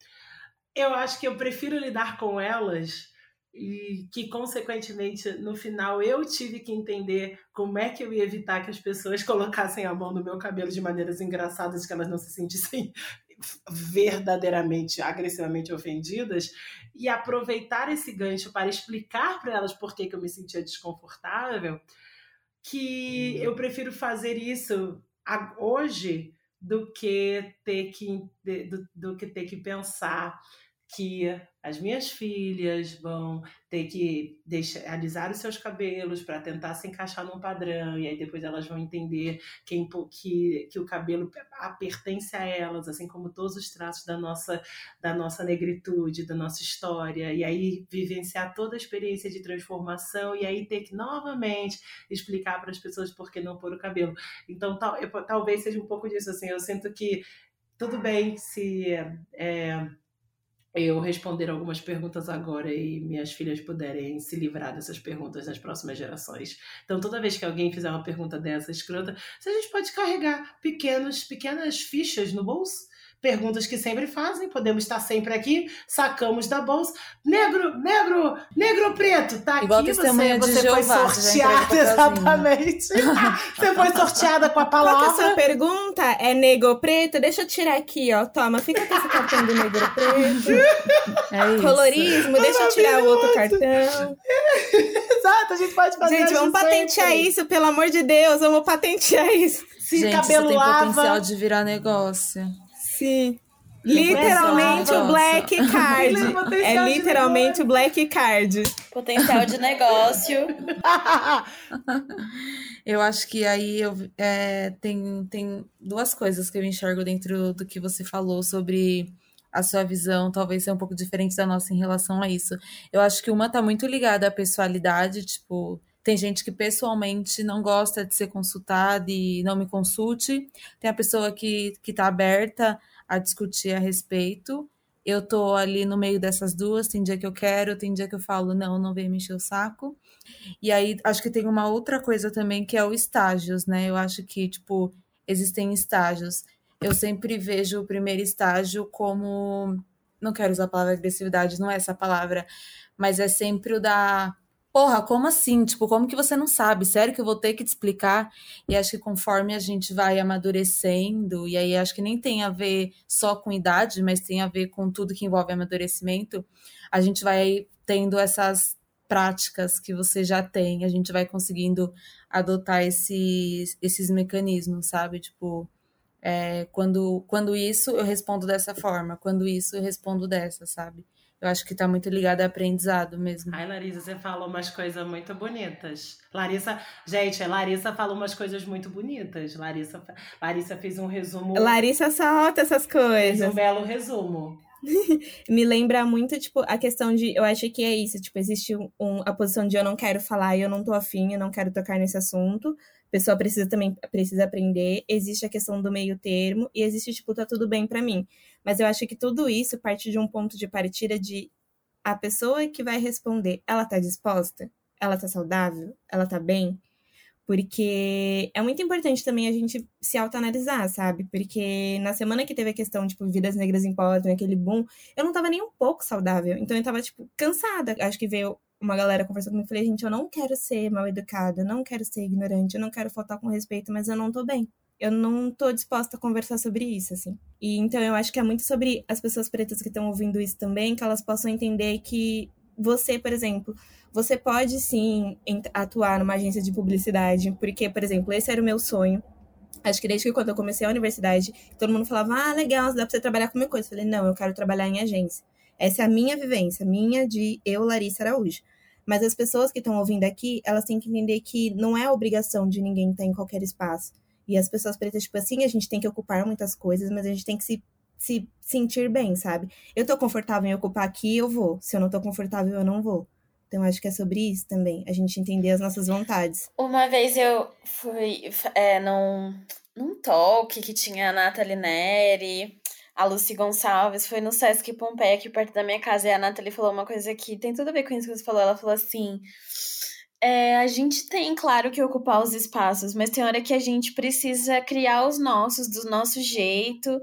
eu acho que eu prefiro lidar com elas e que consequentemente no final eu tive que entender como é que eu ia evitar que as pessoas [LAUGHS] colocassem a mão no meu cabelo de maneiras engraçadas que elas não se sentissem [LAUGHS] verdadeiramente agressivamente ofendidas e aproveitar esse gancho para explicar para elas por que, que eu me sentia desconfortável que eu prefiro fazer isso hoje do que ter que do, do que ter que pensar que as minhas filhas vão ter que deixar, alisar os seus cabelos para tentar se encaixar num padrão, e aí depois elas vão entender que, que, o cabelo pertence a elas, assim como todos os traços da nossa, da nossa negritude, da nossa história, e aí vivenciar toda a experiência de transformação, e aí ter que novamente explicar para as pessoas por que não pôr o cabelo. Então, tal, eu, talvez seja um pouco disso, assim, eu sinto que tudo bem se. É, eu responder algumas perguntas agora e minhas filhas puderem se livrar dessas perguntas nas próximas gerações. Então, toda vez que alguém fizer uma pergunta dessa escrota, se a gente pode carregar pequenos, pequenas fichas no bolso perguntas que sempre fazem, podemos estar sempre aqui, sacamos da bolsa. Negro, negro, negro preto, tá Igual aqui. Você, você foi sorteada, exatamente. [LAUGHS] você foi sorteada com a palavra. Qual que é a sua pergunta? É negro preto? Deixa eu tirar aqui, ó. Toma, fica com esse cartão do negro preto. [LAUGHS] É isso. Colorismo, deixa eu tirar o outro cartão. [LAUGHS] Exato, a gente pode fazer Gente, vamos patentear isso, pelo amor de Deus, vamos patentear isso. Se Gente, cabelo isso tem lava. potencial de virar negócio. Sim. [LAUGHS] Literalmente o Black Card. É literalmente o Black Card. Potencial de negócio. [LAUGHS] Eu acho que aí eu, é, tem, tem duas coisas que eu enxergo dentro do que você falou sobre a sua visão, talvez ser um pouco diferente da nossa em relação a isso. Eu acho que uma tá muito ligada à pessoalidade, tipo, tem gente que pessoalmente não gosta de ser consultada e não me consulte. Tem a pessoa que, que tá aberta a discutir a respeito. Eu tô ali no meio dessas duas, tem dia que eu quero, tem dia que eu falo, não, não vem me encher o saco. E aí, acho que tem uma outra coisa também que é o estágios, né? Eu acho que, tipo, existem estágios. Eu sempre vejo o primeiro estágio como. Não quero usar a palavra agressividade, não é essa palavra, mas é sempre o da. Porra, como assim? Tipo, como que você não sabe? Sério que eu vou ter que te explicar? E acho que conforme a gente vai amadurecendo, e aí acho que nem tem a ver só com idade, mas tem a ver com tudo que envolve amadurecimento, a gente vai tendo essas práticas que você já tem, a gente vai conseguindo adotar esses, esses mecanismos, sabe? Tipo, é, quando, quando isso eu respondo dessa forma, quando isso eu respondo dessa, sabe? Eu acho que tá muito ligado a aprendizado mesmo. Ai, Larissa, você falou umas coisas muito bonitas. Larissa, gente, Larissa falou umas coisas muito bonitas. Larissa, Larissa fez um resumo. Larissa solta essas Fez coisas. um belo resumo. [LAUGHS] Me lembra muito, tipo, a questão de. Eu acho que é isso. Tipo, existe um, a posição de eu não quero falar e eu não tô afim, eu não quero tocar nesse assunto. A pessoa precisa também precisa aprender. Existe a questão do meio termo e existe, tipo, tá tudo bem pra mim. Mas eu acho que tudo isso parte de um ponto de partida de a pessoa que vai responder, ela tá disposta? Ela tá saudável? Ela tá bem? Porque é muito importante também a gente se autoanalisar, sabe? Porque na semana que teve a questão, tipo, Vidas Negras Importam, aquele boom, eu não tava nem um pouco saudável. Então eu tava, tipo, cansada. Acho que veio uma galera conversando comigo e falei, gente, eu não quero ser mal educada, eu não quero ser ignorante, eu não quero faltar com respeito, mas eu não tô bem. Eu não tô disposta a conversar sobre isso, assim. E então eu acho que é muito sobre as pessoas pretas que estão ouvindo isso também, que elas possam entender que você, por exemplo, você pode sim atuar numa agência de publicidade, porque, por exemplo, esse era o meu sonho. Acho que desde que quando eu comecei a universidade, todo mundo falava, ah, legal, dá pra você trabalhar com minha coisa. Eu falei, não, eu quero trabalhar em agência. Essa é a minha vivência, minha de eu, Larissa Araújo. Mas as pessoas que estão ouvindo aqui, elas têm que entender que não é obrigação de ninguém estar em qualquer espaço. E as pessoas pretas, tipo assim, a gente tem que ocupar muitas coisas, mas a gente tem que se, se sentir bem, sabe? Eu tô confortável em ocupar aqui, eu vou. Se eu não tô confortável, eu não vou. Então, acho que é sobre isso também, a gente entender as nossas vontades. Uma vez eu fui é, num, num talk que tinha a Nathalie Neri, a Lucy Gonçalves, foi no Sesc Pompeia, aqui perto da minha casa, e a Nathalie falou uma coisa que tem tudo a ver com isso que você falou. Ela falou assim: é, a gente tem, claro, que ocupar os espaços, mas tem hora que a gente precisa criar os nossos, do nosso jeito.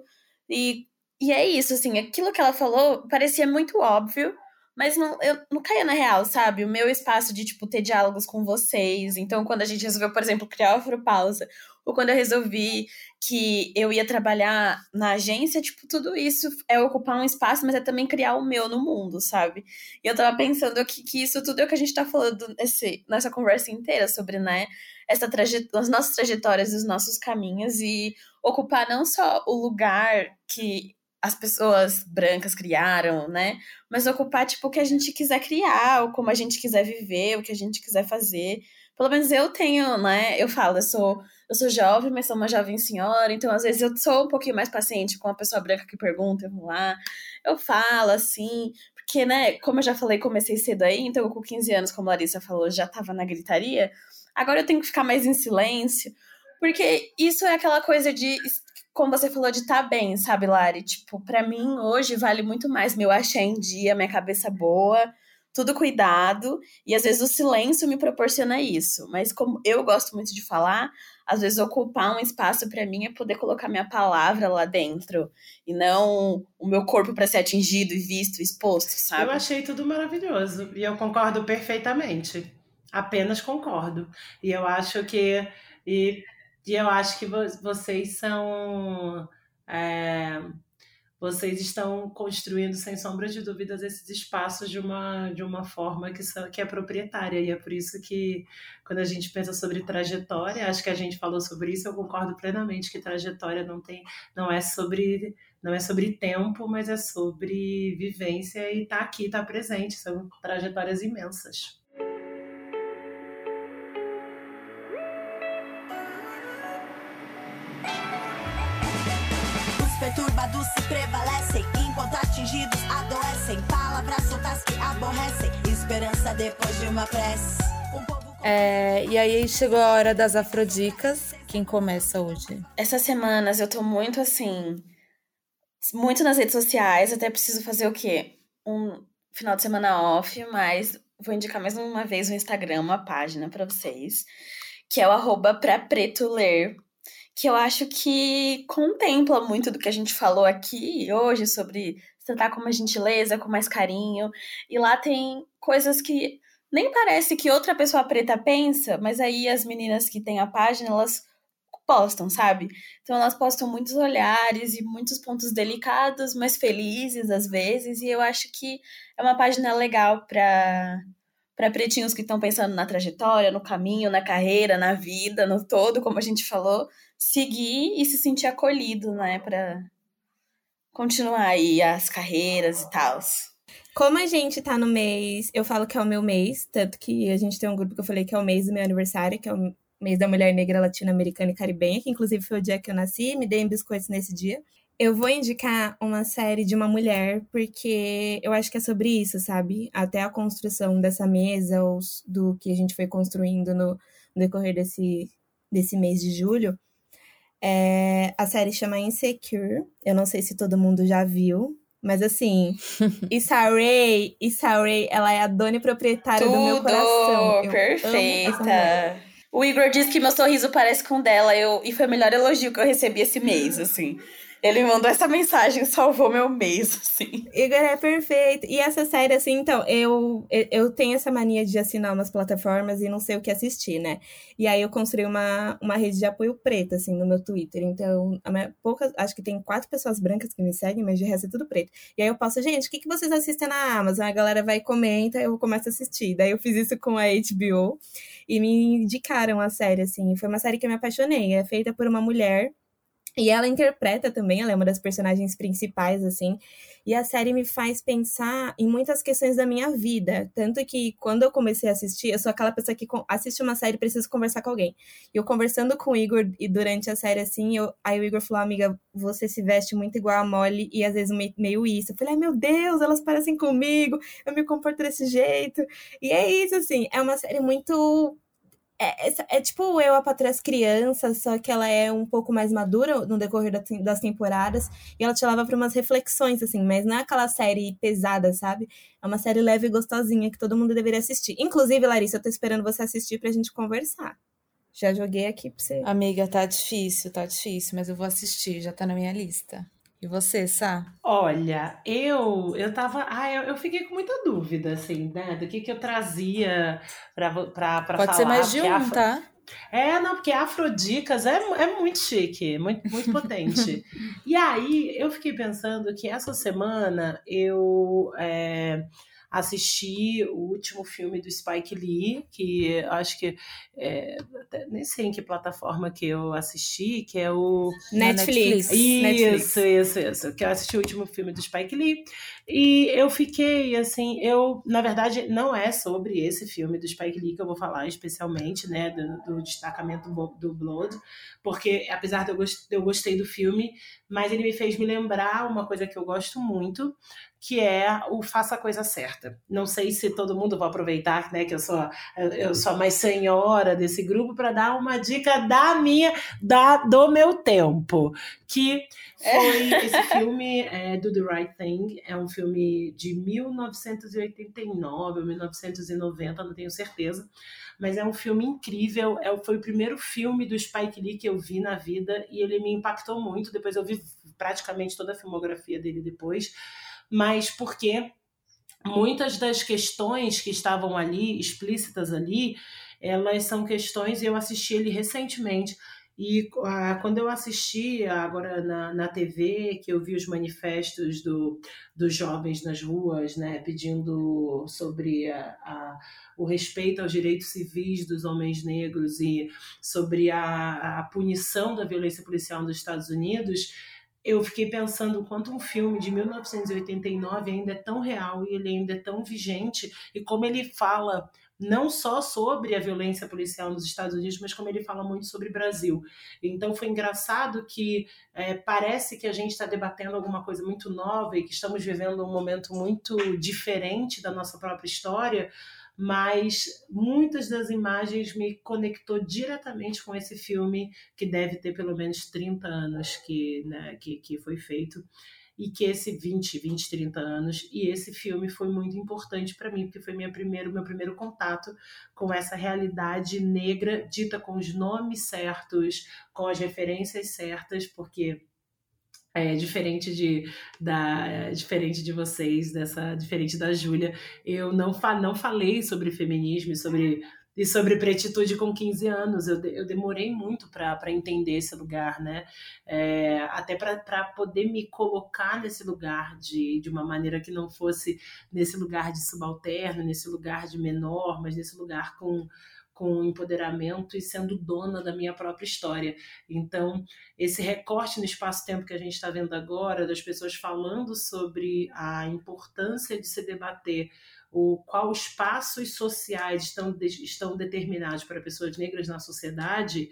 E, e é isso, assim, aquilo que ela falou parecia muito óbvio, mas não, eu não caía na real, sabe? O meu espaço de, tipo, ter diálogos com vocês. Então, quando a gente resolveu, por exemplo, criar o Afropausa, ou quando eu resolvi que eu ia trabalhar na agência, tipo, tudo isso é ocupar um espaço, mas é também criar o meu no mundo, sabe? E eu tava pensando que, que isso tudo é o que a gente tá falando nesse, nessa conversa inteira sobre, né? Essa trajet as nossas trajetórias, os nossos caminhos e ocupar não só o lugar que as pessoas brancas criaram, né? Mas ocupar, tipo, o que a gente quiser criar, ou como a gente quiser viver, o que a gente quiser fazer. Pelo menos eu tenho, né? Eu falo, eu sou, eu sou jovem, mas sou uma jovem senhora, então às vezes eu sou um pouquinho mais paciente com a pessoa branca que pergunta, eu vou lá, eu falo assim, porque, né, como eu já falei, comecei cedo aí, então com 15 anos, como a Larissa falou, já tava na gritaria. Agora eu tenho que ficar mais em silêncio, porque isso é aquela coisa de como você falou de estar tá bem, sabe, Lari? Tipo, para mim hoje vale muito mais meu axé em dia, minha cabeça boa, tudo cuidado, e às vezes o silêncio me proporciona isso. Mas como eu gosto muito de falar, às vezes ocupar um espaço para mim é poder colocar minha palavra lá dentro e não o meu corpo para ser atingido e visto, exposto, sabe? Eu achei tudo maravilhoso e eu concordo perfeitamente. Apenas concordo. E eu acho que e, e eu acho que vocês são é, vocês estão construindo, sem sombra de dúvidas, esses espaços de uma, de uma forma que, são, que é proprietária. E é por isso que, quando a gente pensa sobre trajetória, acho que a gente falou sobre isso, eu concordo plenamente que trajetória não, tem, não é sobre não é sobre tempo, mas é sobre vivência e estar tá aqui, estar tá presente. São trajetórias imensas. Se prevalecem, enquanto atingidos adoecem. Palavras soltas que aborrecem, esperança depois de uma prece. Um é, e aí chegou a hora das afrodicas. Quem começa hoje? Essas semanas eu tô muito assim. Muito nas redes sociais. Até preciso fazer o quê? Um final de semana off, mas vou indicar mais uma vez o Instagram, uma página para vocês, que é o arroba pra preto ler que eu acho que contempla muito do que a gente falou aqui hoje sobre tratar com mais gentileza, com mais carinho. E lá tem coisas que nem parece que outra pessoa preta pensa, mas aí as meninas que têm a página, elas postam, sabe? Então elas postam muitos olhares e muitos pontos delicados, mas felizes às vezes, e eu acho que é uma página legal para para pretinhos que estão pensando na trajetória, no caminho, na carreira, na vida, no todo, como a gente falou, seguir e se sentir acolhido, né, para continuar aí as carreiras e tal. Como a gente tá no mês, eu falo que é o meu mês, tanto que a gente tem um grupo que eu falei que é o mês do meu aniversário, que é o mês da mulher negra latino-americana e caribenha, que inclusive foi o dia que eu nasci, me dei biscoitos nesse dia. Eu vou indicar uma série de uma mulher, porque eu acho que é sobre isso, sabe? Até a construção dessa mesa, ou do que a gente foi construindo no, no decorrer desse, desse mês de julho, é, a série chama Insecure. Eu não sei se todo mundo já viu. Mas assim, [LAUGHS] Issa Rae, Issa Rae, ela é a dona e proprietária Tudo, do meu coração. Eu perfeita. O Igor disse que meu sorriso parece com o dela. Eu, e foi o melhor elogio que eu recebi esse mês, assim. Ele mandou essa mensagem, salvou meu mês, assim. Igor é perfeito. E essa série, assim, então, eu, eu tenho essa mania de assinar umas plataformas e não sei o que assistir, né? E aí eu construí uma, uma rede de apoio preta, assim, no meu Twitter. Então, a poucas, acho que tem quatro pessoas brancas que me seguem, mas de resto é tudo preto. E aí eu posso, gente, o que, que vocês assistem na Amazon? A galera vai e comenta, eu começo a assistir. Daí eu fiz isso com a HBO e me indicaram a série, assim. Foi uma série que eu me apaixonei. É feita por uma mulher e ela interpreta também, ela é uma das personagens principais, assim. E a série me faz pensar em muitas questões da minha vida. Tanto que quando eu comecei a assistir, eu sou aquela pessoa que assiste uma série e precisa conversar com alguém. E eu conversando com o Igor e durante a série, assim, eu, aí o Igor falou, amiga, você se veste muito igual a Molly e às vezes meio isso. Eu falei, ai meu Deus, elas parecem comigo, eu me comporto desse jeito. E é isso, assim, é uma série muito é, é, é, tipo eu, a Patrulha as Crianças, só que ela é um pouco mais madura no decorrer das temporadas e ela te leva para umas reflexões, assim, mas não é aquela série pesada, sabe? É uma série leve e gostosinha que todo mundo deveria assistir. Inclusive, Larissa, eu tô esperando você assistir pra gente conversar. Já joguei aqui pra você. Amiga, tá difícil, tá difícil, mas eu vou assistir, já tá na minha lista. E você, Sá? Olha, eu eu tava. Ah, eu, eu fiquei com muita dúvida, assim, né? Do que, que eu trazia pra, pra, pra Pode falar. ser mais de um, afro... tá? É, não, porque Afrodicas é, é muito chique, muito, muito potente. [LAUGHS] e aí, eu fiquei pensando que essa semana eu. É, assisti o último filme do Spike Lee, que acho que é, nem sei em que plataforma que eu assisti, que é o Netflix. Isso, Netflix. isso, isso. Que eu assisti o último filme do Spike Lee. E eu fiquei assim, eu, na verdade, não é sobre esse filme do Spike Lee que eu vou falar especialmente, né? Do, do destacamento do Blood, porque apesar de eu, gost, de eu gostei do filme, mas ele me fez me lembrar uma coisa que eu gosto muito, que é o Faça a Coisa Certa. Não sei se todo mundo vai aproveitar, né, que eu sou, eu sou a mais senhora desse grupo, para dar uma dica da minha, da, do meu tempo, que foi é. esse filme é, Do The Right Thing, é um filme de 1989 ou 1990, não tenho certeza, mas é um filme incrível, é, foi o primeiro filme do Spike Lee que eu vi na vida e ele me impactou muito, depois eu vi praticamente toda a filmografia dele depois, mas porque muitas das questões que estavam ali, explícitas ali, elas são questões, e eu assisti ele recentemente, e ah, quando eu assisti agora na, na TV, que eu vi os manifestos do, dos jovens nas ruas, né, pedindo sobre a, a, o respeito aos direitos civis dos homens negros e sobre a, a punição da violência policial nos Estados Unidos, eu fiquei pensando quanto um filme de 1989 ainda é tão real e ele ainda é tão vigente e como ele fala não só sobre a violência policial nos Estados Unidos, mas como ele fala muito sobre o Brasil. Então foi engraçado que é, parece que a gente está debatendo alguma coisa muito nova e que estamos vivendo um momento muito diferente da nossa própria história, mas muitas das imagens me conectou diretamente com esse filme que deve ter pelo menos 30 anos que, né, que, que foi feito e que esse 20, 20, 30 anos e esse filme foi muito importante para mim porque foi minha primeiro, meu primeiro contato com essa realidade negra dita com os nomes certos, com as referências certas, porque é, diferente de da é, diferente de vocês, dessa diferente da Júlia, eu não, fa, não falei sobre feminismo e sobre e sobre pretitude com 15 anos. Eu, eu demorei muito para entender esse lugar, né? É, até para poder me colocar nesse lugar de, de uma maneira que não fosse nesse lugar de subalterno, nesse lugar de menor, mas nesse lugar com com empoderamento e sendo dona da minha própria história. Então, esse recorte no espaço-tempo que a gente está vendo agora, das pessoas falando sobre a importância de se debater o qual espaços sociais estão, estão determinados para pessoas negras na sociedade,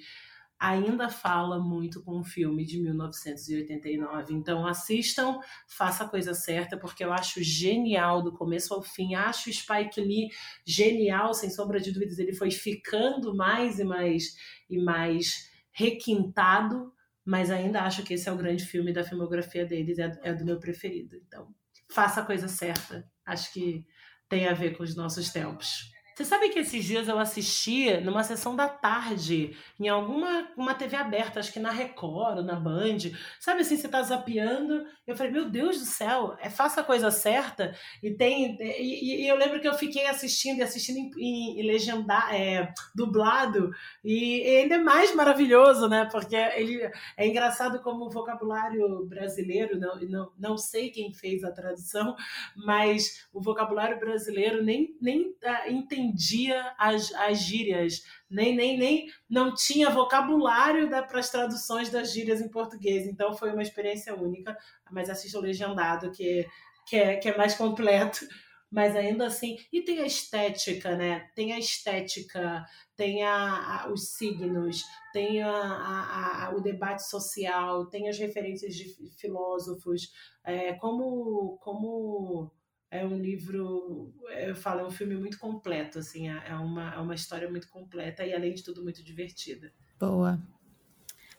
ainda fala muito com o filme de 1989. Então assistam, faça a coisa certa, porque eu acho genial do começo ao fim. Acho o Spike Lee genial, sem sombra de dúvidas. Ele foi ficando mais e mais e mais requintado, mas ainda acho que esse é o grande filme da filmografia deles, é, é do meu preferido. Então, faça a coisa certa. Acho que tem a ver com os nossos tempos. Você sabe que esses dias eu assisti numa sessão da tarde, em alguma uma TV aberta, acho que na Record na Band. Sabe assim, você tá zapeando. Eu falei, meu Deus do céu, é faça a coisa certa. E tem. E, e eu lembro que eu fiquei assistindo e assistindo em, em, em legendar, é, dublado. E, e ainda é mais maravilhoso, né? Porque ele é engraçado como o vocabulário brasileiro, não, não, não sei quem fez a tradução, mas o vocabulário brasileiro nem, nem entende entendia as, as gírias, nem, nem, nem não tinha vocabulário para as traduções das gírias em português. Então foi uma experiência única, mas assista o legendado, que, que, é, que é mais completo. Mas ainda assim, e tem a estética, né? Tem a estética, tem a, a os signos, tem a, a, o debate social, tem as referências de filósofos, é, como, como é um livro, eu falo, é um filme muito completo, assim, é, é uma, é uma história muito completa e, além de tudo, muito divertida. Boa.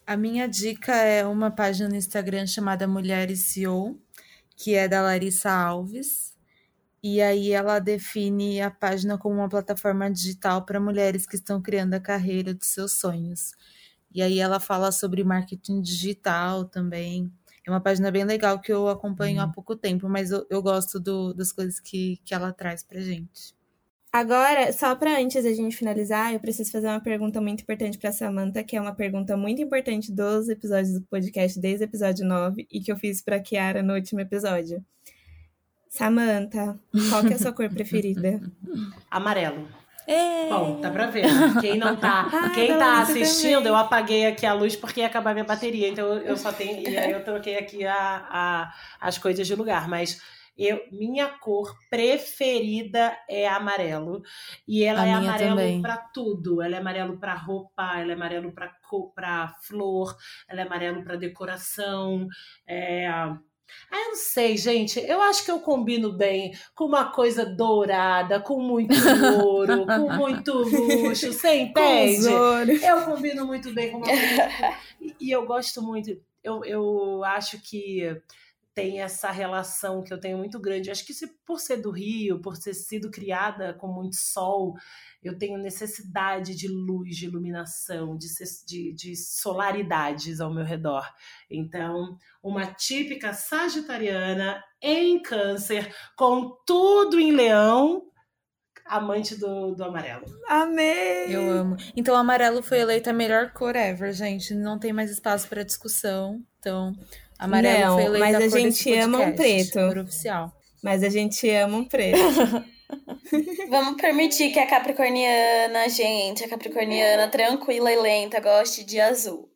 A minha dica é uma página no Instagram chamada Mulheres CEO, que é da Larissa Alves. E aí ela define a página como uma plataforma digital para mulheres que estão criando a carreira dos seus sonhos. E aí ela fala sobre marketing digital também. É uma página bem legal que eu acompanho há uhum. pouco tempo, mas eu, eu gosto do, das coisas que, que ela traz pra gente. Agora, só para antes da gente finalizar, eu preciso fazer uma pergunta muito importante para Samantha, que é uma pergunta muito importante dos episódios do podcast desde o episódio 9 e que eu fiz para Kiara no último episódio. Samantha, qual que é a sua cor [LAUGHS] preferida? Amarelo. É. Bom, dá pra ver. Né? Quem não tá, [LAUGHS] ah, quem tá assistindo, eu apaguei aqui a luz porque ia acabar minha bateria. Então eu só tenho. E aí eu troquei aqui a, a, as coisas de lugar. Mas eu, minha cor preferida é amarelo. E ela a é amarelo para tudo. Ela é amarelo para roupa, ela é amarelo para flor, ela é amarelo para decoração. É, Ah, eu não sei, gente. Eu acho que eu combino bem com uma coisa dourada, com muito ouro, com [LAUGHS] muito luxo. Você entende? Eu combino muito bem com uma coisa. E eu gosto muito. Eu, eu acho que tem essa relação que eu tenho muito grande. Acho que se, por ser do Rio, por ter sido criada com muito sol, eu tenho necessidade de luz, de iluminação, de, de, de solaridades ao meu redor. Então, uma típica sagitariana em câncer, com tudo em leão, amante do, do amarelo. Amei! Eu amo. Então, o amarelo foi eleita a melhor cor ever, gente. Não tem mais espaço para discussão. Então, amarelo Não, foi eleita mas a, a cor gente ama um preto. Cor oficial. Mas a gente ama um preto. [LAUGHS] Vamos permitir que a capricorniana, gente, a capricorniana tranquila e lenta goste de azul,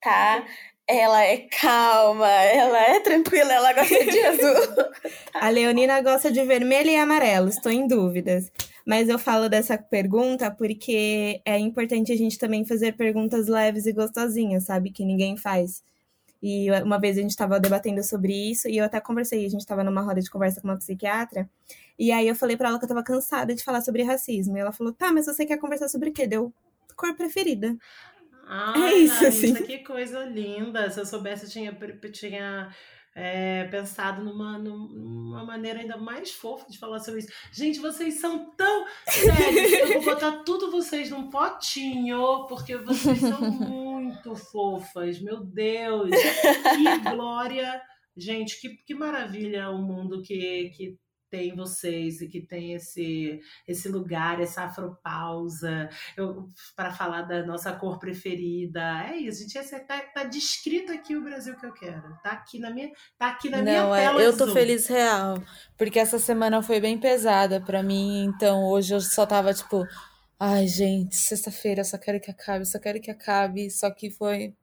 tá? Ela é calma, ela é tranquila, ela gosta de [LAUGHS] azul. A Leonina gosta de vermelho e amarelo, estou em dúvidas. Mas eu falo dessa pergunta porque é importante a gente também fazer perguntas leves e gostosinhas, sabe? Que ninguém faz. E uma vez a gente estava debatendo sobre isso e eu até conversei, a gente estava numa roda de conversa com uma psiquiatra, e aí eu falei para ela que eu estava cansada de falar sobre racismo. E ela falou: "Tá, mas você quer conversar sobre o quê?" Deu cor preferida. Ai, é isso, Larissa, assim. que coisa linda. Se eu soubesse, eu tinha, tinha é, pensado numa, numa maneira ainda mais fofa de falar sobre isso. Gente, vocês são tão. Sério, eu vou botar tudo vocês num potinho, porque vocês são muito fofas. Meu Deus! Que glória! Gente, que, que maravilha o mundo que, que tem vocês e que tem esse, esse lugar, essa afropausa, para falar da nossa cor preferida. É isso, gente. Essa, tá, tá descrito aqui o Brasil que eu quero. Tá aqui na minha, tá aqui na Não, minha é, tela. Eu tô feliz real, porque essa semana foi bem pesada para mim, então hoje eu só tava tipo, ai, gente, sexta-feira, só quero que acabe, só quero que acabe, só que foi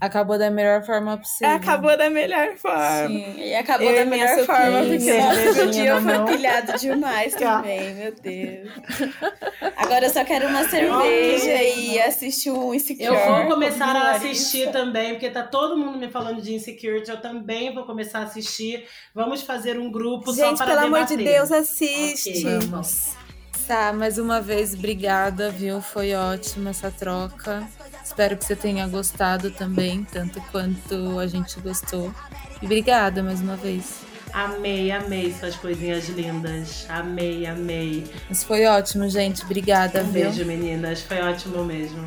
Acabou da melhor forma possível. Acabou da melhor forma. Sim, e acabou eu da melhor forma, porque o dia foi pilhado demais também, meu Deus. Agora eu só quero uma cerveja e assistir um Insecure. Eu vou começar a assistir também, porque tá todo mundo me falando de Insecurity, eu também vou começar a assistir. Vamos fazer um grupo Gente, só para pelo debater. amor de Deus, assiste. Okay, vamos. Tá, mais uma vez, obrigada, viu? Foi ótima essa troca. Espero que você tenha gostado também, tanto quanto a gente gostou. E obrigada mais uma vez. Amei, amei suas coisinhas lindas. Amei, amei. Mas foi ótimo, gente. Obrigada, um viu? beijo, meninas. Foi ótimo mesmo.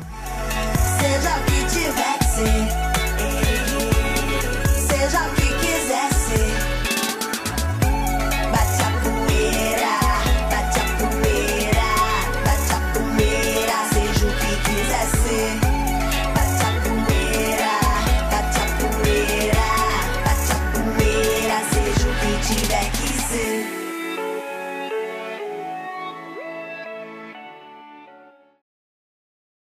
Seja o que tiver que ser.